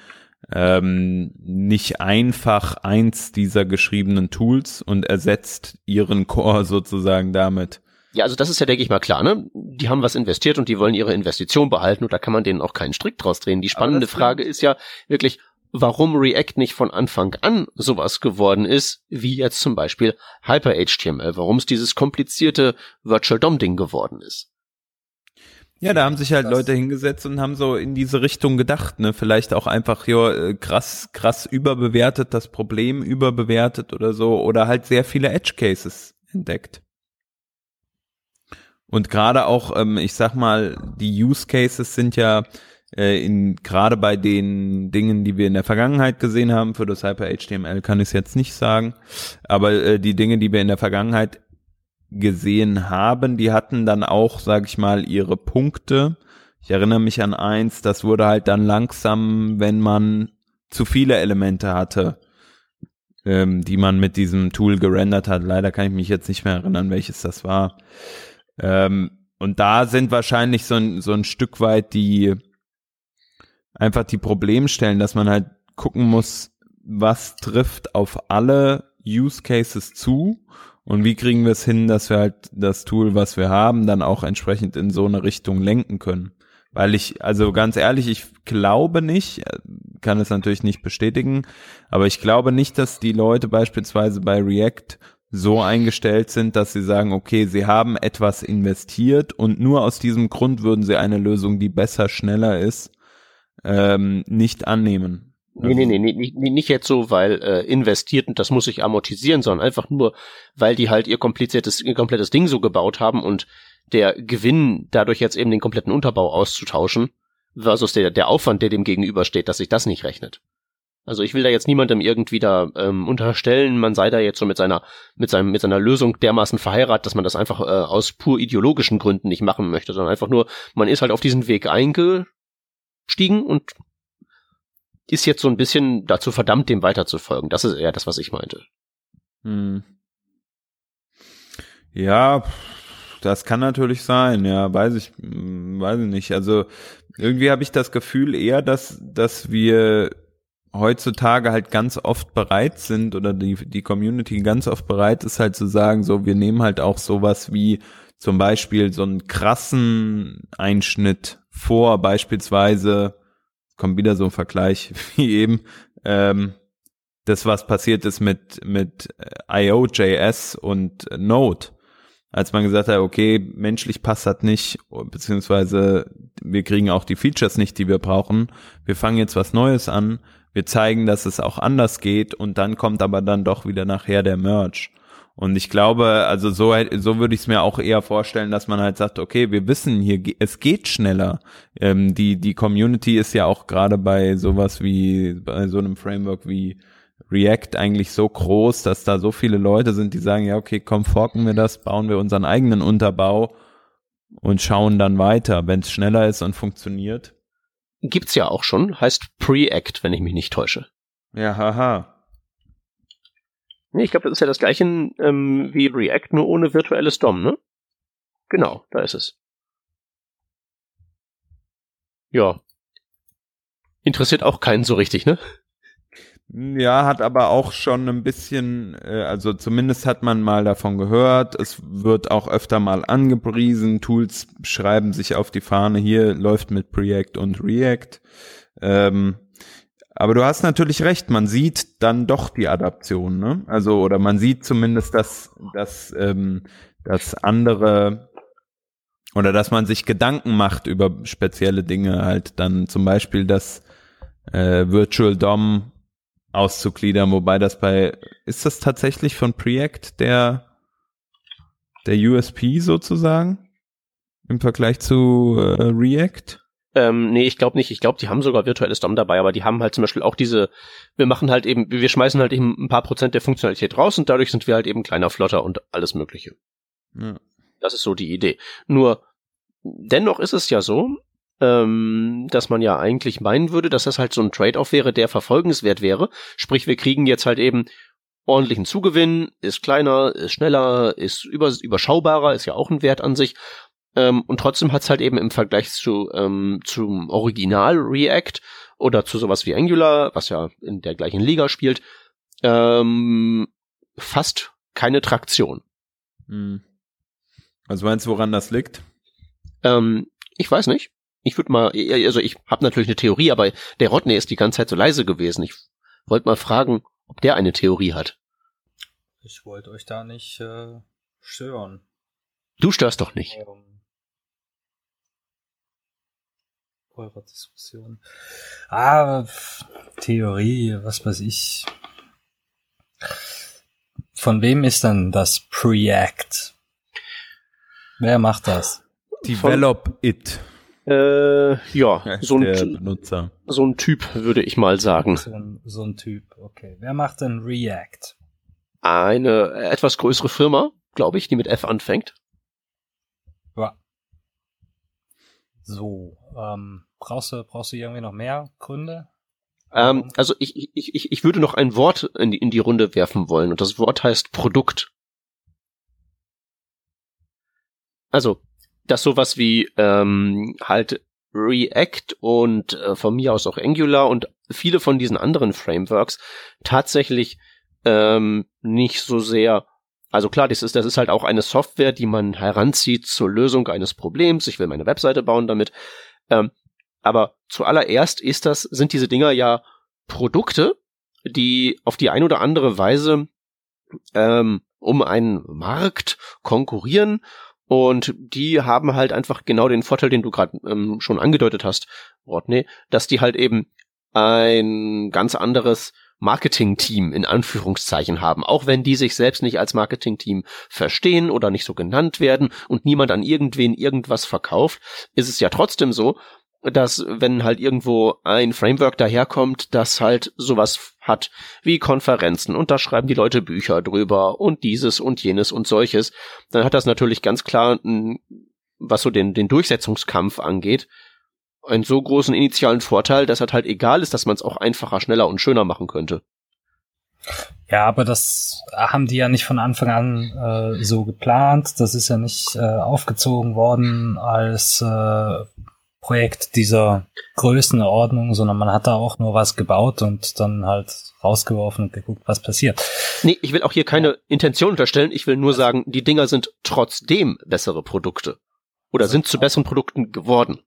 ähm, nicht einfach eins dieser geschriebenen Tools und ersetzt ihren Core sozusagen damit? Ja, also das ist ja, denke ich mal, klar, ne? Die haben was investiert und die wollen ihre Investition behalten und da kann man denen auch keinen Strick draus drehen. Die spannende Frage ist ja wirklich, warum React nicht von Anfang an sowas geworden ist, wie jetzt zum Beispiel Hyper-HTML, warum es dieses komplizierte Virtual DOM-Ding geworden ist. Ja, da haben sich halt Leute hingesetzt und haben so in diese Richtung gedacht, ne? Vielleicht auch einfach, ja, äh, krass, krass überbewertet, das Problem überbewertet oder so, oder halt sehr viele Edge Cases entdeckt. Und gerade auch, ähm, ich sag mal, die Use Cases sind ja äh, in gerade bei den Dingen, die wir in der Vergangenheit gesehen haben, für das Hyper HTML kann ich es jetzt nicht sagen, aber äh, die Dinge, die wir in der Vergangenheit gesehen haben, die hatten dann auch, sag ich mal, ihre Punkte. Ich erinnere mich an eins, das wurde halt dann langsam, wenn man zu viele Elemente hatte, ähm, die man mit diesem Tool gerendert hat. Leider kann ich mich jetzt nicht mehr erinnern, welches das war. Ähm, und da sind wahrscheinlich so ein, so ein Stück weit die einfach die Problemstellen, dass man halt gucken muss, was trifft auf alle Use Cases zu und wie kriegen wir es hin, dass wir halt das Tool, was wir haben, dann auch entsprechend in so eine Richtung lenken können. Weil ich, also ganz ehrlich, ich glaube nicht, kann es natürlich nicht bestätigen, aber ich glaube nicht, dass die Leute beispielsweise bei React so eingestellt sind, dass sie sagen, okay, sie haben etwas investiert und nur aus diesem Grund würden sie eine Lösung, die besser, schneller ist, ähm, nicht annehmen. Nee, nee, nee, nee, nicht jetzt so, weil äh, investiert und das muss sich amortisieren, sondern einfach nur, weil die halt ihr kompliziertes, ihr komplettes Ding so gebaut haben und der Gewinn dadurch jetzt eben den kompletten Unterbau auszutauschen, versus der, der Aufwand, der dem gegenübersteht, dass sich das nicht rechnet. Also ich will da jetzt niemandem irgendwie da ähm, unterstellen, man sei da jetzt so mit seiner mit seinem mit seiner Lösung dermaßen verheiratet, dass man das einfach äh, aus pur ideologischen Gründen nicht machen möchte, sondern einfach nur man ist halt auf diesen Weg eingestiegen und ist jetzt so ein bisschen dazu verdammt, dem weiterzufolgen. Das ist eher das, was ich meinte. Hm. Ja, das kann natürlich sein, ja, weiß ich, hm, weiß ich nicht. Also irgendwie habe ich das Gefühl eher, dass, dass wir heutzutage halt ganz oft bereit sind oder die, die Community ganz oft bereit ist halt zu sagen, so, wir nehmen halt auch sowas wie zum Beispiel so einen krassen Einschnitt vor, beispielsweise kommt wieder so ein Vergleich wie eben, ähm, das, was passiert ist mit, mit äh, IO.js und Node. Als man gesagt hat, okay, menschlich passt das nicht, beziehungsweise wir kriegen auch die Features nicht, die wir brauchen. Wir fangen jetzt was Neues an. Wir zeigen, dass es auch anders geht und dann kommt aber dann doch wieder nachher der Merge. Und ich glaube, also so, so würde ich es mir auch eher vorstellen, dass man halt sagt, okay, wir wissen hier, es geht schneller. Ähm, die, die Community ist ja auch gerade bei sowas wie, bei so einem Framework wie React eigentlich so groß, dass da so viele Leute sind, die sagen, ja, okay, komm, forken wir das, bauen wir unseren eigenen Unterbau und schauen dann weiter, wenn es schneller ist und funktioniert. Gibt's ja auch schon, heißt Preact, wenn ich mich nicht täusche. Ja, haha. Nee, ich glaube, das ist ja das gleiche ähm, wie React, nur ohne virtuelles DOM, ne? Genau, da ist es. Ja. Interessiert auch keinen so richtig, ne? Ja, hat aber auch schon ein bisschen, äh, also zumindest hat man mal davon gehört. Es wird auch öfter mal angepriesen. Tools schreiben sich auf die Fahne, hier läuft mit Preact und React. Ähm, aber du hast natürlich recht, man sieht dann doch die Adaption, ne? Also, oder man sieht zumindest, dass, dass, ähm, dass andere oder dass man sich Gedanken macht über spezielle Dinge, halt dann zum Beispiel das äh, Virtual DOM auszugliedern, wobei das bei, ist das tatsächlich von Preact der, der USP sozusagen im Vergleich zu äh, React? Ähm, nee, ich glaube nicht. Ich glaube, die haben sogar virtuelles DOM dabei, aber die haben halt zum Beispiel auch diese, wir machen halt eben, wir schmeißen halt eben ein paar Prozent der Funktionalität raus und dadurch sind wir halt eben kleiner, flotter und alles Mögliche. Ja. Das ist so die Idee. Nur, dennoch ist es ja so, ähm, dass man ja eigentlich meinen würde, dass das halt so ein Trade-off wäre, der verfolgenswert wäre. Sprich, wir kriegen jetzt halt eben ordentlichen Zugewinn, ist kleiner, ist schneller, ist über, überschaubarer, ist ja auch ein Wert an sich ähm, und trotzdem hat's halt eben im Vergleich zu ähm, zum Original React oder zu sowas wie Angular, was ja in der gleichen Liga spielt, ähm, fast keine Traktion. Hm. Also meinst du, woran das liegt? Ähm, ich weiß nicht. Ich würde mal, also ich habe natürlich eine Theorie, aber der Rodney ist die ganze Zeit so leise gewesen. Ich wollte mal fragen, ob der eine Theorie hat. Ich wollte euch da nicht äh, stören. Du störst doch nicht. Um, ähm, eurer Diskussion. Ah, Theorie, was weiß ich. Von wem ist dann das Preact? Wer macht das? Develop Von, it. Äh, ja, so ein, Benutzer. so ein Typ, würde ich mal sagen. So ein, so ein Typ, okay. Wer macht denn React? Eine etwas größere Firma, glaube ich, die mit F anfängt. Ja. So, ähm, brauchst du, brauchst du irgendwie noch mehr Gründe? Ähm, also ich, ich, ich, ich würde noch ein Wort in die, in die Runde werfen wollen und das Wort heißt Produkt. Also, dass sowas wie ähm, halt React und äh, von mir aus auch Angular und viele von diesen anderen Frameworks tatsächlich ähm, nicht so sehr also klar, das ist, das ist halt auch eine Software, die man heranzieht zur Lösung eines Problems. Ich will meine Webseite bauen damit. Ähm, aber zuallererst ist das, sind diese Dinger ja Produkte, die auf die ein oder andere Weise ähm, um einen Markt konkurrieren und die haben halt einfach genau den Vorteil, den du gerade ähm, schon angedeutet hast, Rodney, dass die halt eben ein ganz anderes Marketing-Team in Anführungszeichen haben, auch wenn die sich selbst nicht als Marketing-Team verstehen oder nicht so genannt werden und niemand an irgendwen irgendwas verkauft, ist es ja trotzdem so, dass wenn halt irgendwo ein Framework daherkommt, das halt sowas hat wie Konferenzen und da schreiben die Leute Bücher drüber und dieses und jenes und solches, dann hat das natürlich ganz klar, was so den, den Durchsetzungskampf angeht, einen so großen initialen Vorteil, dass es halt egal ist, dass man es auch einfacher, schneller und schöner machen könnte. Ja, aber das haben die ja nicht von Anfang an äh, so geplant. Das ist ja nicht äh, aufgezogen worden als äh, Projekt dieser Größenordnung, sondern man hat da auch nur was gebaut und dann halt rausgeworfen und geguckt, was passiert. Nee, ich will auch hier keine Intention unterstellen. Ich will nur sagen, die Dinger sind trotzdem bessere Produkte. Oder sind zu besseren Produkten geworden.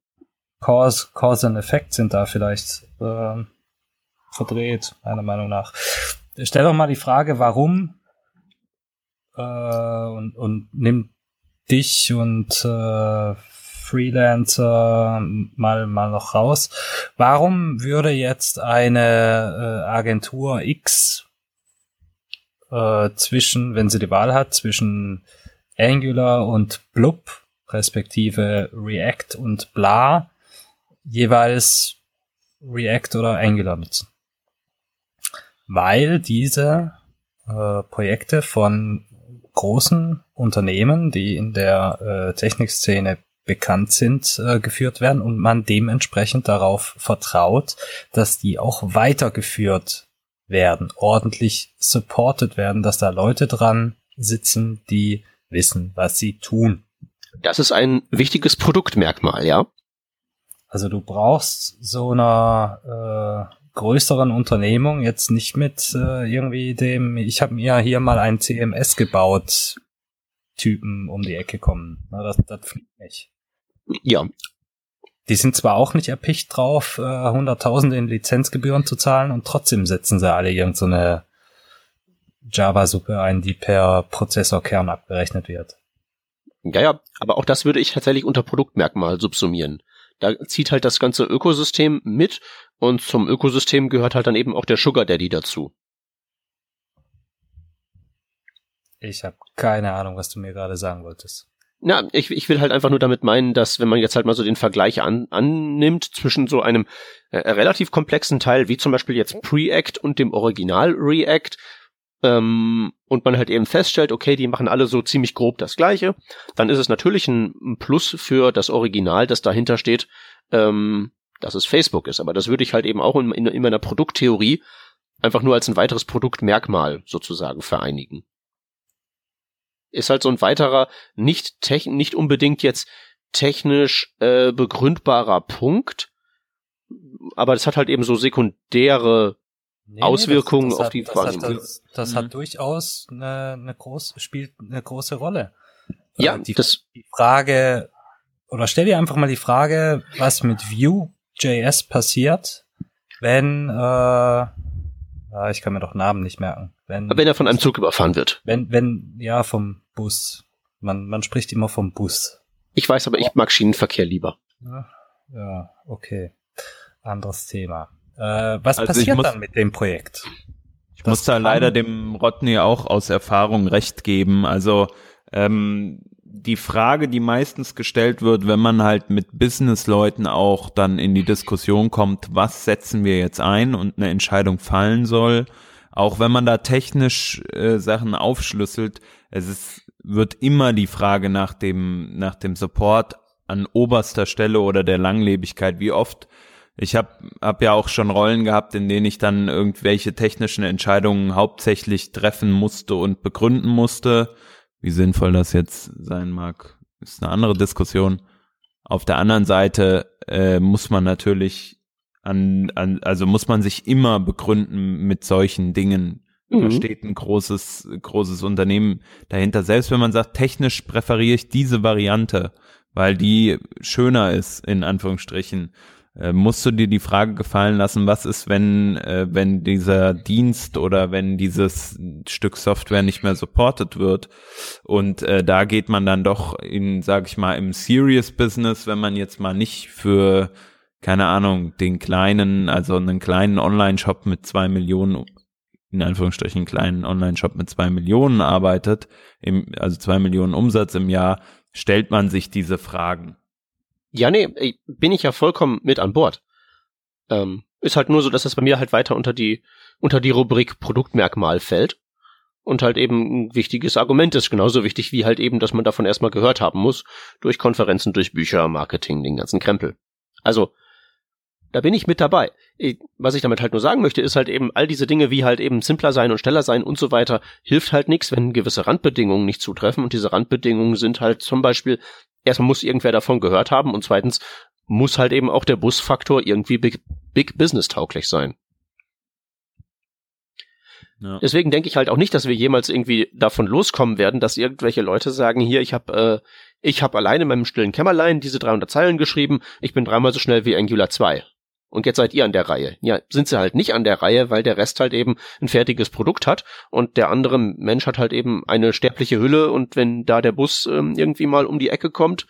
Cause, Cause and Effect sind da vielleicht äh, verdreht, meiner Meinung nach. Stell doch mal die Frage, warum äh, und, und nimm dich und äh, Freelancer mal mal noch raus. Warum würde jetzt eine äh, Agentur X äh, zwischen, wenn sie die Wahl hat, zwischen Angular und Blub, respektive React und Bla, jeweils React oder Angular nutzen. Weil diese äh, Projekte von großen Unternehmen, die in der äh, Technikszene bekannt sind, äh, geführt werden und man dementsprechend darauf vertraut, dass die auch weitergeführt werden, ordentlich supported werden, dass da Leute dran sitzen, die wissen, was sie tun. Das ist ein wichtiges Produktmerkmal, ja. Also du brauchst so einer äh, größeren Unternehmung jetzt nicht mit äh, irgendwie dem, ich habe mir hier mal ein CMS gebaut, Typen um die Ecke kommen. Na, das, das fliegt nicht. Ja. Die sind zwar auch nicht erpicht drauf, äh, Hunderttausende in Lizenzgebühren zu zahlen und trotzdem setzen sie alle irgendeine so Java-Suppe ein, die per Prozessorkern abgerechnet wird. Ja, ja, aber auch das würde ich tatsächlich unter Produktmerkmal subsumieren. Da zieht halt das ganze Ökosystem mit und zum Ökosystem gehört halt dann eben auch der Sugar Daddy dazu. Ich habe keine Ahnung, was du mir gerade sagen wolltest. Na, ich, ich will halt einfach nur damit meinen, dass wenn man jetzt halt mal so den Vergleich an, annimmt zwischen so einem äh, relativ komplexen Teil wie zum Beispiel jetzt Preact und dem Original React, ähm, und man halt eben feststellt, okay, die machen alle so ziemlich grob das Gleiche, dann ist es natürlich ein Plus für das Original, das dahinter steht, ähm, dass es Facebook ist. Aber das würde ich halt eben auch in, in, in meiner Produkttheorie einfach nur als ein weiteres Produktmerkmal sozusagen vereinigen. Ist halt so ein weiterer, nicht, techn nicht unbedingt jetzt technisch äh, begründbarer Punkt, aber das hat halt eben so sekundäre nee, Auswirkungen das, das auf hat, die Wahrnehmung. Das, das, mhm. hat durchaus eine, eine große, spielt eine große Rolle. Ja, die, das die Frage, oder stell dir einfach mal die Frage, was mit Vue.js passiert, wenn, äh, ja, ich kann mir doch Namen nicht merken. Wenn, wenn er von einem Zug überfahren wird. Wenn, wenn, ja, vom Bus. Man, man spricht immer vom Bus. Ich weiß, aber ich mag Schienenverkehr lieber. Ja, ja okay. Anderes Thema. Äh, was also passiert muss, dann mit dem Projekt? Ich das muss da leider dem Rodney auch aus Erfahrung recht geben. Also ähm, die Frage, die meistens gestellt wird, wenn man halt mit Businessleuten auch dann in die Diskussion kommt, was setzen wir jetzt ein und eine Entscheidung fallen soll, auch wenn man da technisch äh, Sachen aufschlüsselt, es ist, wird immer die Frage nach dem nach dem Support an oberster Stelle oder der Langlebigkeit. Wie oft ich habe hab ja auch schon Rollen gehabt, in denen ich dann irgendwelche technischen Entscheidungen hauptsächlich treffen musste und begründen musste. Wie sinnvoll das jetzt sein mag, ist eine andere Diskussion. Auf der anderen Seite äh, muss man natürlich an, an, also muss man sich immer begründen mit solchen Dingen. Mhm. Da steht ein großes, großes Unternehmen dahinter. Selbst wenn man sagt, technisch präferiere ich diese Variante, weil die schöner ist, in Anführungsstrichen, äh, musst du dir die Frage gefallen lassen, was ist, wenn, äh, wenn dieser Dienst oder wenn dieses Stück Software nicht mehr supported wird. Und äh, da geht man dann doch in, sag ich mal, im Serious Business, wenn man jetzt mal nicht für, keine Ahnung, den kleinen, also einen kleinen Online-Shop mit zwei Millionen in Anführungsstrichen kleinen Online-Shop mit zwei Millionen arbeitet, im, also zwei Millionen Umsatz im Jahr, stellt man sich diese Fragen. Ja, nee, bin ich ja vollkommen mit an Bord. Ähm, ist halt nur so, dass das bei mir halt weiter unter die, unter die Rubrik Produktmerkmal fällt. Und halt eben ein wichtiges Argument ist, genauso wichtig wie halt eben, dass man davon erstmal gehört haben muss, durch Konferenzen, durch Bücher, Marketing, den ganzen Krempel. Also, da bin ich mit dabei. Was ich damit halt nur sagen möchte, ist halt eben, all diese Dinge wie halt eben simpler sein und schneller sein und so weiter, hilft halt nichts, wenn gewisse Randbedingungen nicht zutreffen. Und diese Randbedingungen sind halt zum Beispiel, erstmal muss irgendwer davon gehört haben und zweitens muss halt eben auch der Busfaktor irgendwie big, big business tauglich sein. Ja. Deswegen denke ich halt auch nicht, dass wir jemals irgendwie davon loskommen werden, dass irgendwelche Leute sagen, hier, ich habe äh, ich habe alleine in meinem stillen Kämmerlein diese 300 Zeilen geschrieben, ich bin dreimal so schnell wie Angular 2. Und jetzt seid ihr an der Reihe. Ja, sind sie halt nicht an der Reihe, weil der Rest halt eben ein fertiges Produkt hat und der andere Mensch hat halt eben eine sterbliche Hülle und wenn da der Bus ähm, irgendwie mal um die Ecke kommt,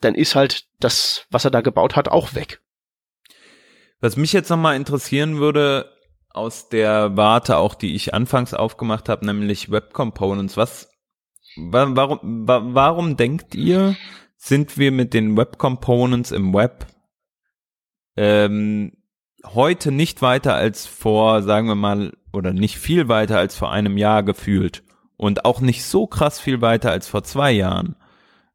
dann ist halt das, was er da gebaut hat, auch weg. Was mich jetzt nochmal interessieren würde, aus der Warte auch, die ich anfangs aufgemacht habe, nämlich Web Components, was, warum, warum denkt ihr, sind wir mit den Web Components im Web ähm, heute nicht weiter als vor, sagen wir mal, oder nicht viel weiter als vor einem Jahr gefühlt und auch nicht so krass viel weiter als vor zwei Jahren.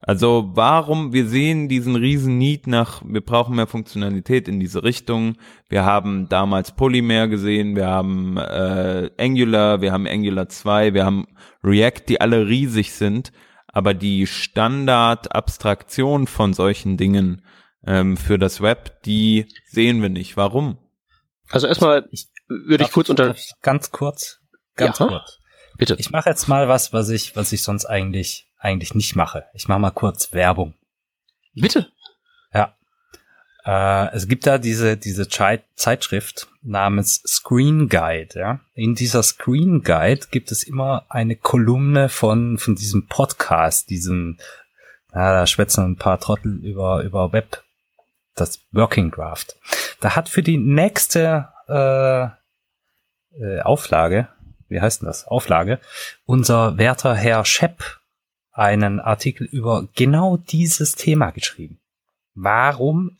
Also warum, wir sehen diesen riesen Need nach, wir brauchen mehr Funktionalität in diese Richtung. Wir haben damals Polymer gesehen, wir haben äh, Angular, wir haben Angular 2, wir haben React, die alle riesig sind, aber die Standardabstraktion von solchen Dingen ähm, für das Web, die sehen wir nicht. Warum? Also erstmal würde ich kurz unter ganz kurz, ganz ja, kurz. Bitte. Ich mache jetzt mal was, was ich, was ich sonst eigentlich eigentlich nicht mache. Ich mache mal kurz Werbung. Bitte. Ja. Äh, es gibt da diese diese Zeitschrift namens Screen Guide. Ja. In dieser Screen Guide gibt es immer eine Kolumne von von diesem Podcast, diesem ja, da schwätzen ein paar Trottel über über Web das Working Draft. Da hat für die nächste äh, äh, Auflage, wie heißt denn das? Auflage, unser werter Herr Schepp einen Artikel über genau dieses Thema geschrieben. Warum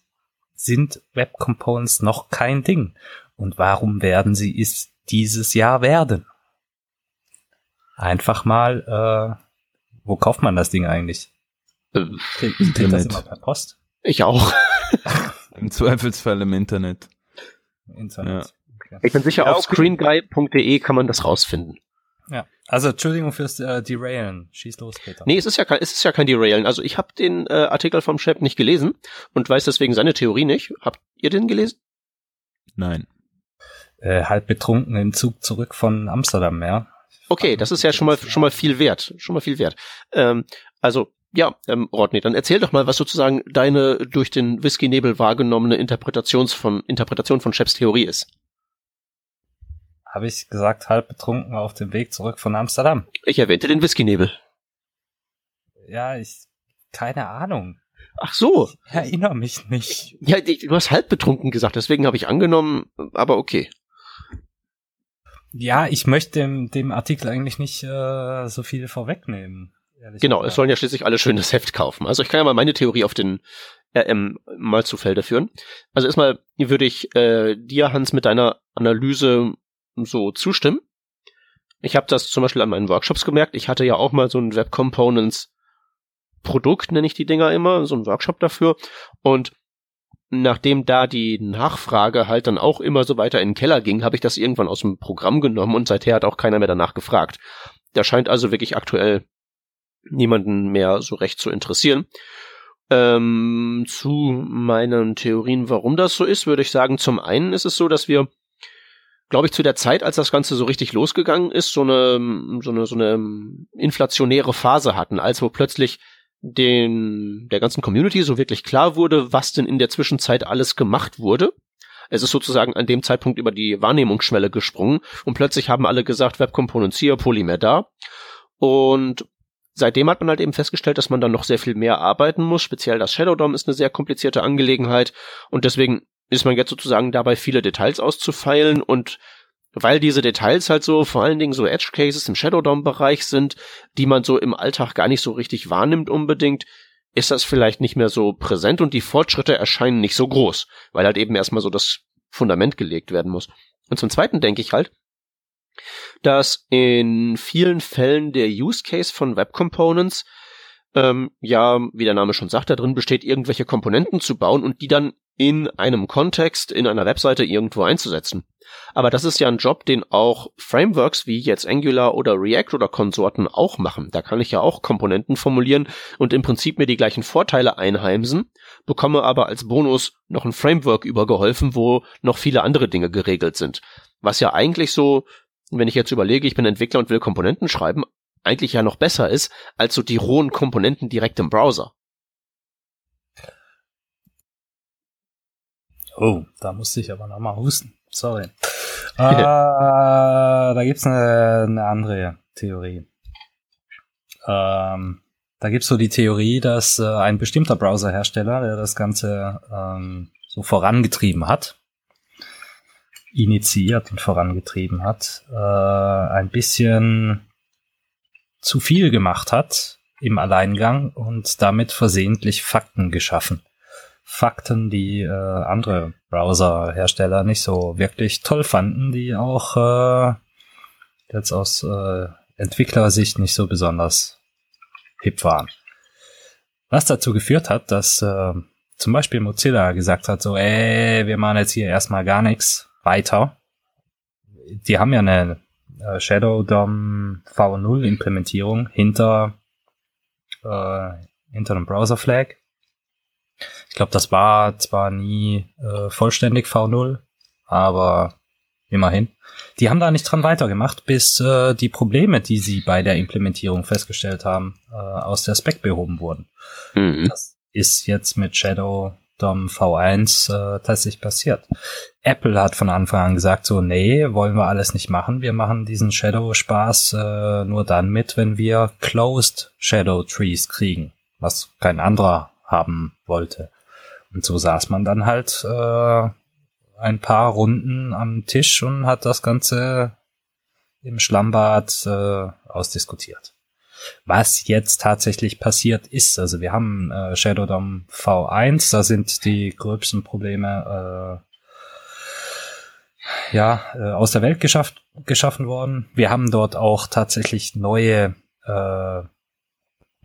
sind Web Components noch kein Ding? Und warum werden sie es dieses Jahr werden? Einfach mal, äh, wo kauft man das Ding eigentlich? Äh, Kriegt das immer per Post? Ich auch. Im Zweifelsfall im Internet. Internet. Ja. Okay. Ich bin sicher, ja, auf okay. screenguy.de kann man das rausfinden. Ja, also Entschuldigung fürs äh, Derailen. Schieß los, Peter. Nee, es ist ja kein, es ist ja kein Derailen. Also ich habe den äh, Artikel vom Chef nicht gelesen und weiß deswegen seine Theorie nicht. Habt ihr den gelesen? Nein. Äh, halb betrunken im Zug zurück von Amsterdam, ja. Okay, das ist ja schon mal schon mal viel wert, schon mal viel wert. Ähm, also ja, ähm, Rodney, dann erzähl doch mal, was sozusagen deine durch den Whisky-Nebel wahrgenommene Interpretation von, Interpretation von Sheps Theorie ist. Habe ich gesagt, halb betrunken auf dem Weg zurück von Amsterdam. Ich erwähnte den Whisky-Nebel. Ja, ich, keine Ahnung. Ach so. Ich erinnere mich nicht. Ja, du hast halb betrunken gesagt, deswegen habe ich angenommen, aber okay. Ja, ich möchte dem, dem Artikel eigentlich nicht äh, so viel vorwegnehmen. Genau, gesagt. es sollen ja schließlich alle schön das Heft kaufen. Also ich kann ja mal meine Theorie auf den RM mal zu Felde führen. Also erstmal würde ich äh, dir, Hans, mit deiner Analyse so zustimmen. Ich habe das zum Beispiel an meinen Workshops gemerkt. Ich hatte ja auch mal so ein Web Components Produkt, nenne ich die Dinger immer, so ein Workshop dafür. Und nachdem da die Nachfrage halt dann auch immer so weiter in den Keller ging, habe ich das irgendwann aus dem Programm genommen und seither hat auch keiner mehr danach gefragt. Da scheint also wirklich aktuell niemanden mehr so recht zu interessieren. Ähm, zu meinen Theorien, warum das so ist, würde ich sagen, zum einen ist es so, dass wir, glaube ich, zu der Zeit, als das Ganze so richtig losgegangen ist, so eine, so eine, so eine inflationäre Phase hatten, als wo plötzlich den, der ganzen Community so wirklich klar wurde, was denn in der Zwischenzeit alles gemacht wurde. Es ist sozusagen an dem Zeitpunkt über die Wahrnehmungsschwelle gesprungen und plötzlich haben alle gesagt, Web Components hier, Polymer da. Und seitdem hat man halt eben festgestellt, dass man dann noch sehr viel mehr arbeiten muss. Speziell das Shadow DOM ist eine sehr komplizierte Angelegenheit und deswegen ist man jetzt sozusagen dabei, viele Details auszufeilen und weil diese Details halt so vor allen Dingen so Edge Cases im Shadow DOM Bereich sind, die man so im Alltag gar nicht so richtig wahrnimmt unbedingt, ist das vielleicht nicht mehr so präsent und die Fortschritte erscheinen nicht so groß, weil halt eben erstmal so das Fundament gelegt werden muss. Und zum zweiten denke ich halt, dass in vielen Fällen der Use Case von Web Components ähm, ja, wie der Name schon sagt, da drin besteht, irgendwelche Komponenten zu bauen und die dann in einem Kontext, in einer Webseite irgendwo einzusetzen. Aber das ist ja ein Job, den auch Frameworks wie jetzt Angular oder React oder Konsorten auch machen. Da kann ich ja auch Komponenten formulieren und im Prinzip mir die gleichen Vorteile einheimsen, bekomme aber als Bonus noch ein Framework übergeholfen, wo noch viele andere Dinge geregelt sind. Was ja eigentlich so wenn ich jetzt überlege, ich bin Entwickler und will Komponenten schreiben, eigentlich ja noch besser ist, als so die rohen Komponenten direkt im Browser. Oh, da musste ich aber nochmal husten. Sorry. äh, da gibt's eine, eine andere Theorie. Ähm, da gibt's so die Theorie, dass äh, ein bestimmter Browserhersteller, der das Ganze ähm, so vorangetrieben hat, initiiert und vorangetrieben hat, äh, ein bisschen zu viel gemacht hat im Alleingang und damit versehentlich Fakten geschaffen. Fakten, die äh, andere Browserhersteller nicht so wirklich toll fanden, die auch äh, jetzt aus äh, Entwicklersicht nicht so besonders hip waren. Was dazu geführt hat, dass äh, zum Beispiel Mozilla gesagt hat, so, ey, wir machen jetzt hier erstmal gar nichts, weiter. Die haben ja eine äh, Shadow DOM V0 Implementierung hinter, äh, hinter einem Browser Flag. Ich glaube, das war zwar nie äh, vollständig V0, aber immerhin. Die haben da nicht dran weitergemacht, bis äh, die Probleme, die sie bei der Implementierung festgestellt haben, äh, aus der Spec behoben wurden. Mhm. Das ist jetzt mit Shadow DOM V1 äh, tatsächlich passiert. Apple hat von Anfang an gesagt, so, nee, wollen wir alles nicht machen. Wir machen diesen Shadow-Spaß äh, nur dann mit, wenn wir Closed Shadow Trees kriegen, was kein anderer haben wollte. Und so saß man dann halt äh, ein paar Runden am Tisch und hat das Ganze im Schlammbad äh, ausdiskutiert was jetzt tatsächlich passiert ist. Also wir haben äh, Shadow DOM V1, da sind die gröbsten Probleme äh, ja äh, aus der Welt geschafft, geschaffen worden. Wir haben dort auch tatsächlich neue äh,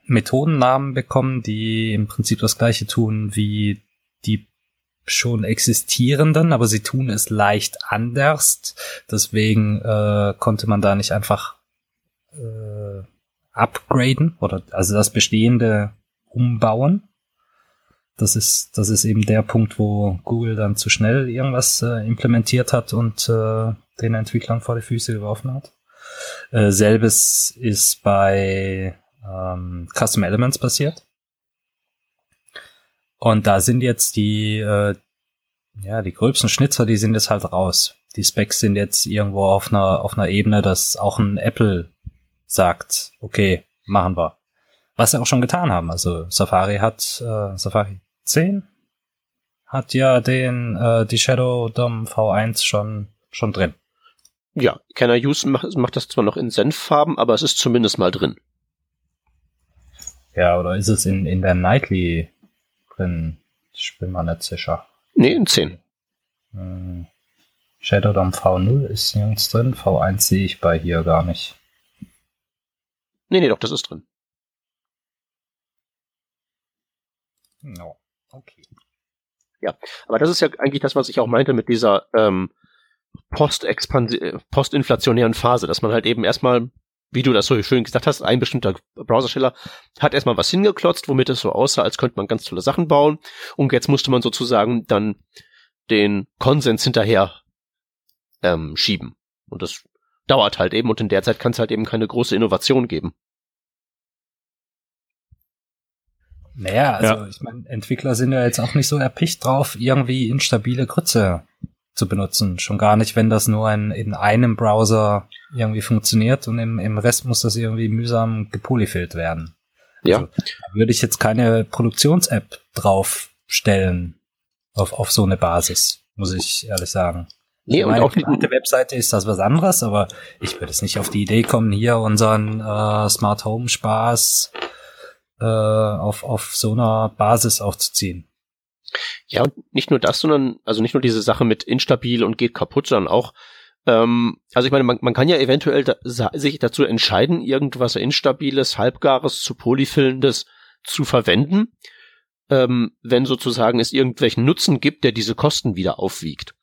Methodennamen bekommen, die im Prinzip das gleiche tun wie die schon existierenden, aber sie tun es leicht anders. Deswegen äh, konnte man da nicht einfach äh, upgraden oder also das Bestehende umbauen. Das ist, das ist eben der Punkt, wo Google dann zu schnell irgendwas äh, implementiert hat und äh, den Entwicklern vor die Füße geworfen hat. Äh, selbes ist bei ähm, Custom Elements passiert. Und da sind jetzt die, äh, ja, die gröbsten Schnitzer, die sind jetzt halt raus. Die Specs sind jetzt irgendwo auf einer, auf einer Ebene, dass auch ein Apple sagt, okay, machen wir. Was sie auch schon getan haben. Also Safari hat, äh, Safari 10 hat ja den, äh, die Shadow DOM V1 schon, schon drin. Ja, I Use macht, macht das zwar noch in Senffarben, aber es ist zumindest mal drin. Ja, oder ist es in, in der Nightly drin? Ich bin mal nicht sicher. Nee, in 10. Hm. Shadow DOM V0 ist nirgends drin, V1 sehe ich bei hier gar nicht. Nee, nee, doch, das ist drin. No, okay. Ja, aber das ist ja eigentlich das, was ich auch meinte mit dieser ähm, postinflationären Phase, dass man halt eben erstmal wie du das so schön gesagt hast, ein bestimmter Browsersteller hat erstmal was hingeklotzt, womit es so aussah, als könnte man ganz tolle Sachen bauen. Und jetzt musste man sozusagen dann den Konsens hinterher ähm, schieben. Und das dauert halt eben und in der Zeit kann es halt eben keine große Innovation geben. Naja, also ja. ich meine, Entwickler sind ja jetzt auch nicht so erpicht drauf, irgendwie instabile Grütze zu benutzen. Schon gar nicht, wenn das nur in, in einem Browser irgendwie funktioniert und im, im Rest muss das irgendwie mühsam gepolyfillt werden. Ja. Also, würde ich jetzt keine Produktions-App draufstellen auf, auf so eine Basis, muss ich ehrlich sagen. Nee, und auch die Webseite ist das was anderes, aber ich würde jetzt nicht auf die Idee kommen, hier unseren äh, Smart Home Spaß äh, auf, auf so einer Basis aufzuziehen. Ja, und nicht nur das, sondern, also nicht nur diese Sache mit instabil und geht kaputt, sondern auch, ähm, also ich meine, man, man kann ja eventuell da, sich dazu entscheiden, irgendwas Instabiles, Halbgares zu Polyfillendes zu verwenden, ähm, wenn sozusagen es irgendwelchen Nutzen gibt, der diese Kosten wieder aufwiegt.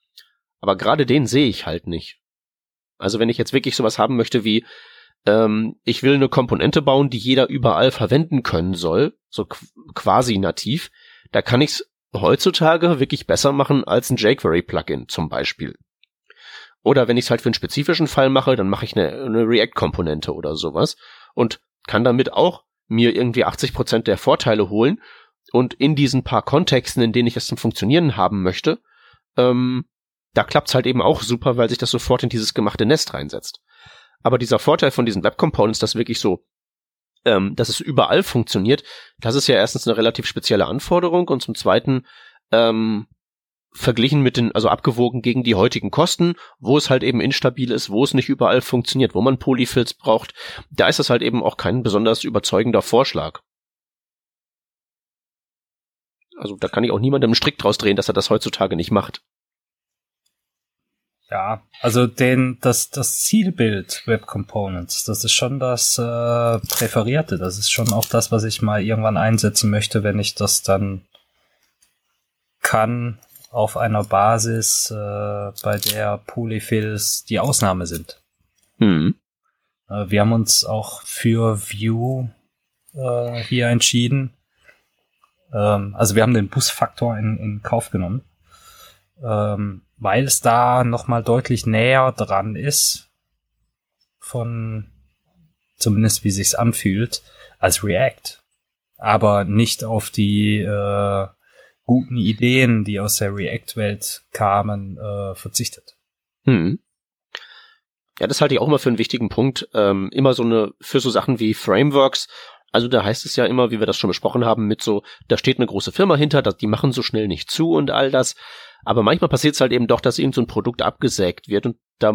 Aber gerade den sehe ich halt nicht. Also wenn ich jetzt wirklich sowas haben möchte wie, ähm, ich will eine Komponente bauen, die jeder überall verwenden können soll, so quasi nativ, da kann ich es heutzutage wirklich besser machen als ein jQuery-Plugin zum Beispiel. Oder wenn ich es halt für einen spezifischen Fall mache, dann mache ich eine, eine React-Komponente oder sowas und kann damit auch mir irgendwie 80 Prozent der Vorteile holen und in diesen paar Kontexten, in denen ich es zum Funktionieren haben möchte, ähm, da klappt's halt eben auch super, weil sich das sofort in dieses gemachte Nest reinsetzt. Aber dieser Vorteil von diesen Web Components, dass wirklich so, ähm, dass es überall funktioniert, das ist ja erstens eine relativ spezielle Anforderung und zum zweiten ähm, verglichen mit den, also abgewogen gegen die heutigen Kosten, wo es halt eben instabil ist, wo es nicht überall funktioniert, wo man Polyfills braucht, da ist das halt eben auch kein besonders überzeugender Vorschlag. Also da kann ich auch niemandem einen Strick draus drehen, dass er das heutzutage nicht macht. Ja, also den, das, das Zielbild Web Components, das ist schon das äh, Präferierte. Das ist schon auch das, was ich mal irgendwann einsetzen möchte, wenn ich das dann kann auf einer Basis, äh, bei der Polyfills die Ausnahme sind. Mhm. Äh, wir haben uns auch für View äh, hier entschieden. Ähm, also wir haben den Busfaktor in, in Kauf genommen. Ähm, weil es da nochmal deutlich näher dran ist von zumindest wie sich's anfühlt als React, aber nicht auf die äh, guten Ideen, die aus der React-Welt kamen, äh, verzichtet. Hm. Ja, das halte ich auch immer für einen wichtigen Punkt. Ähm, immer so eine, für so Sachen wie Frameworks. Also da heißt es ja immer, wie wir das schon besprochen haben, mit so, da steht eine große Firma hinter, die machen so schnell nicht zu und all das. Aber manchmal passiert es halt eben doch, dass irgend so ein Produkt abgesägt wird und da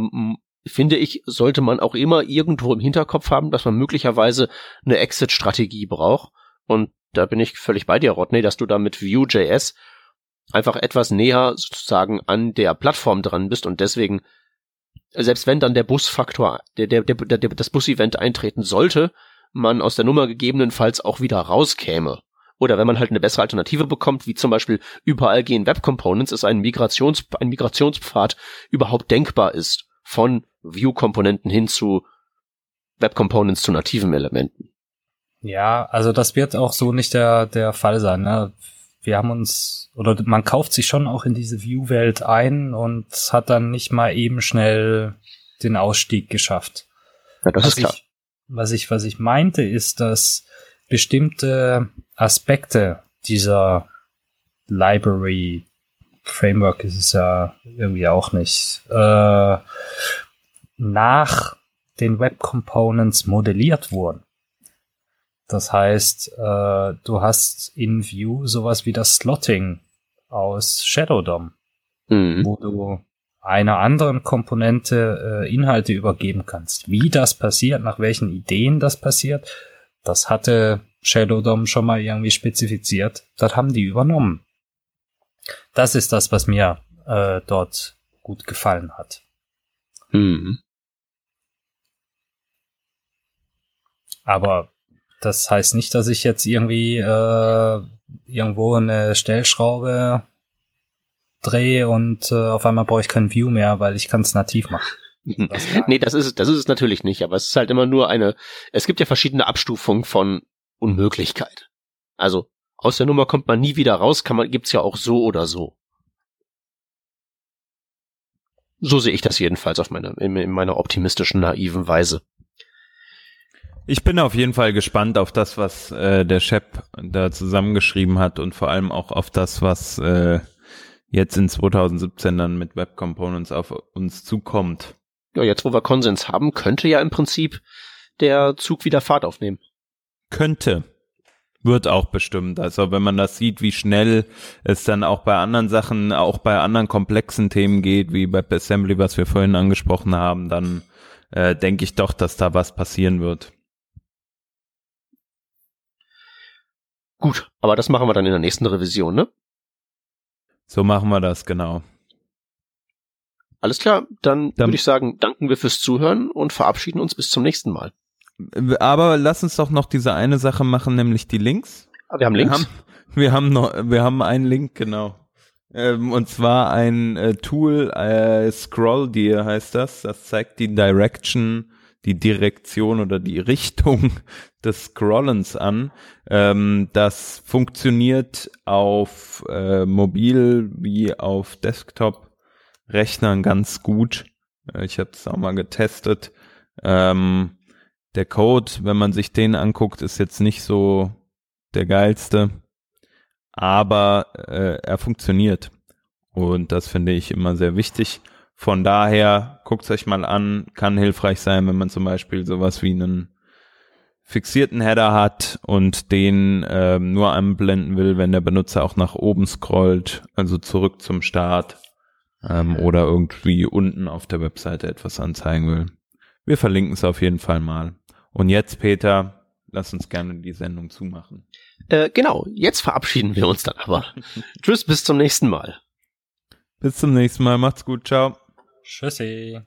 finde ich, sollte man auch immer irgendwo im Hinterkopf haben, dass man möglicherweise eine Exit-Strategie braucht. Und da bin ich völlig bei dir, Rodney, dass du da mit Vue.js einfach etwas näher sozusagen an der Plattform dran bist und deswegen, selbst wenn dann der Busfaktor, der, der, der, der das Bus-Event eintreten sollte, man aus der Nummer gegebenenfalls auch wieder rauskäme. Oder wenn man halt eine bessere Alternative bekommt, wie zum Beispiel überall gehen Web Components, ist ein, Migrations, ein Migrationspfad überhaupt denkbar ist von View-Komponenten hin zu Web Components zu nativen Elementen. Ja, also das wird auch so nicht der, der Fall sein. Ne? Wir haben uns, oder man kauft sich schon auch in diese View-Welt ein und hat dann nicht mal eben schnell den Ausstieg geschafft. Ja, das was ist klar. Ich, was ich, was ich meinte, ist, dass bestimmte Aspekte dieser Library Framework ist es ja irgendwie auch nicht, äh, nach den Web Components modelliert wurden. Das heißt, äh, du hast in View sowas wie das Slotting aus Shadow DOM, mhm. wo du einer anderen Komponente äh, Inhalte übergeben kannst. Wie das passiert, nach welchen Ideen das passiert, das hatte Shadow DOM schon mal irgendwie spezifiziert. Das haben die übernommen. Das ist das, was mir äh, dort gut gefallen hat. Mhm. Aber das heißt nicht, dass ich jetzt irgendwie äh, irgendwo eine Stellschraube drehe und äh, auf einmal brauche ich kein View mehr, weil ich kann es nativ machen. Das nee, das ist, das ist es natürlich nicht, aber es ist halt immer nur eine, es gibt ja verschiedene Abstufungen von Unmöglichkeit. Also, aus der Nummer kommt man nie wieder raus, kann man, gibt's ja auch so oder so. So sehe ich das jedenfalls auf meine, in, in meiner optimistischen, naiven Weise. Ich bin auf jeden Fall gespannt auf das, was äh, der Shep da zusammengeschrieben hat und vor allem auch auf das, was äh, jetzt in 2017 dann mit Web Components auf uns zukommt. Ja, jetzt wo wir Konsens haben, könnte ja im Prinzip der Zug wieder Fahrt aufnehmen. Könnte. Wird auch bestimmt. Also wenn man das sieht, wie schnell es dann auch bei anderen Sachen, auch bei anderen komplexen Themen geht, wie bei Assembly, was wir vorhin angesprochen haben, dann äh, denke ich doch, dass da was passieren wird. Gut, aber das machen wir dann in der nächsten Revision, ne? So machen wir das, genau. Alles klar, dann, dann würde ich sagen, danken wir fürs Zuhören und verabschieden uns bis zum nächsten Mal. Aber lass uns doch noch diese eine Sache machen, nämlich die Links. Wir haben Links. Wir haben, wir haben noch, wir haben einen Link, genau. Ähm, und zwar ein äh, Tool, äh, Scroll Deer heißt das. Das zeigt die Direction, die Direktion oder die Richtung des Scrollens an. Ähm, das funktioniert auf äh, Mobil wie auf Desktop-Rechnern ganz gut. Äh, ich habe es auch mal getestet. Ähm, der Code, wenn man sich den anguckt, ist jetzt nicht so der geilste, aber äh, er funktioniert. Und das finde ich immer sehr wichtig. Von daher guckt euch mal an, kann hilfreich sein, wenn man zum Beispiel sowas wie einen fixierten Header hat und den äh, nur anblenden will, wenn der Benutzer auch nach oben scrollt, also zurück zum Start ähm, oder irgendwie unten auf der Webseite etwas anzeigen will. Wir verlinken es auf jeden Fall mal. Und jetzt, Peter, lass uns gerne die Sendung zumachen. Äh, genau, jetzt verabschieden wir uns dann aber. Tschüss, bis zum nächsten Mal. Bis zum nächsten Mal, macht's gut, ciao. Tschüssi.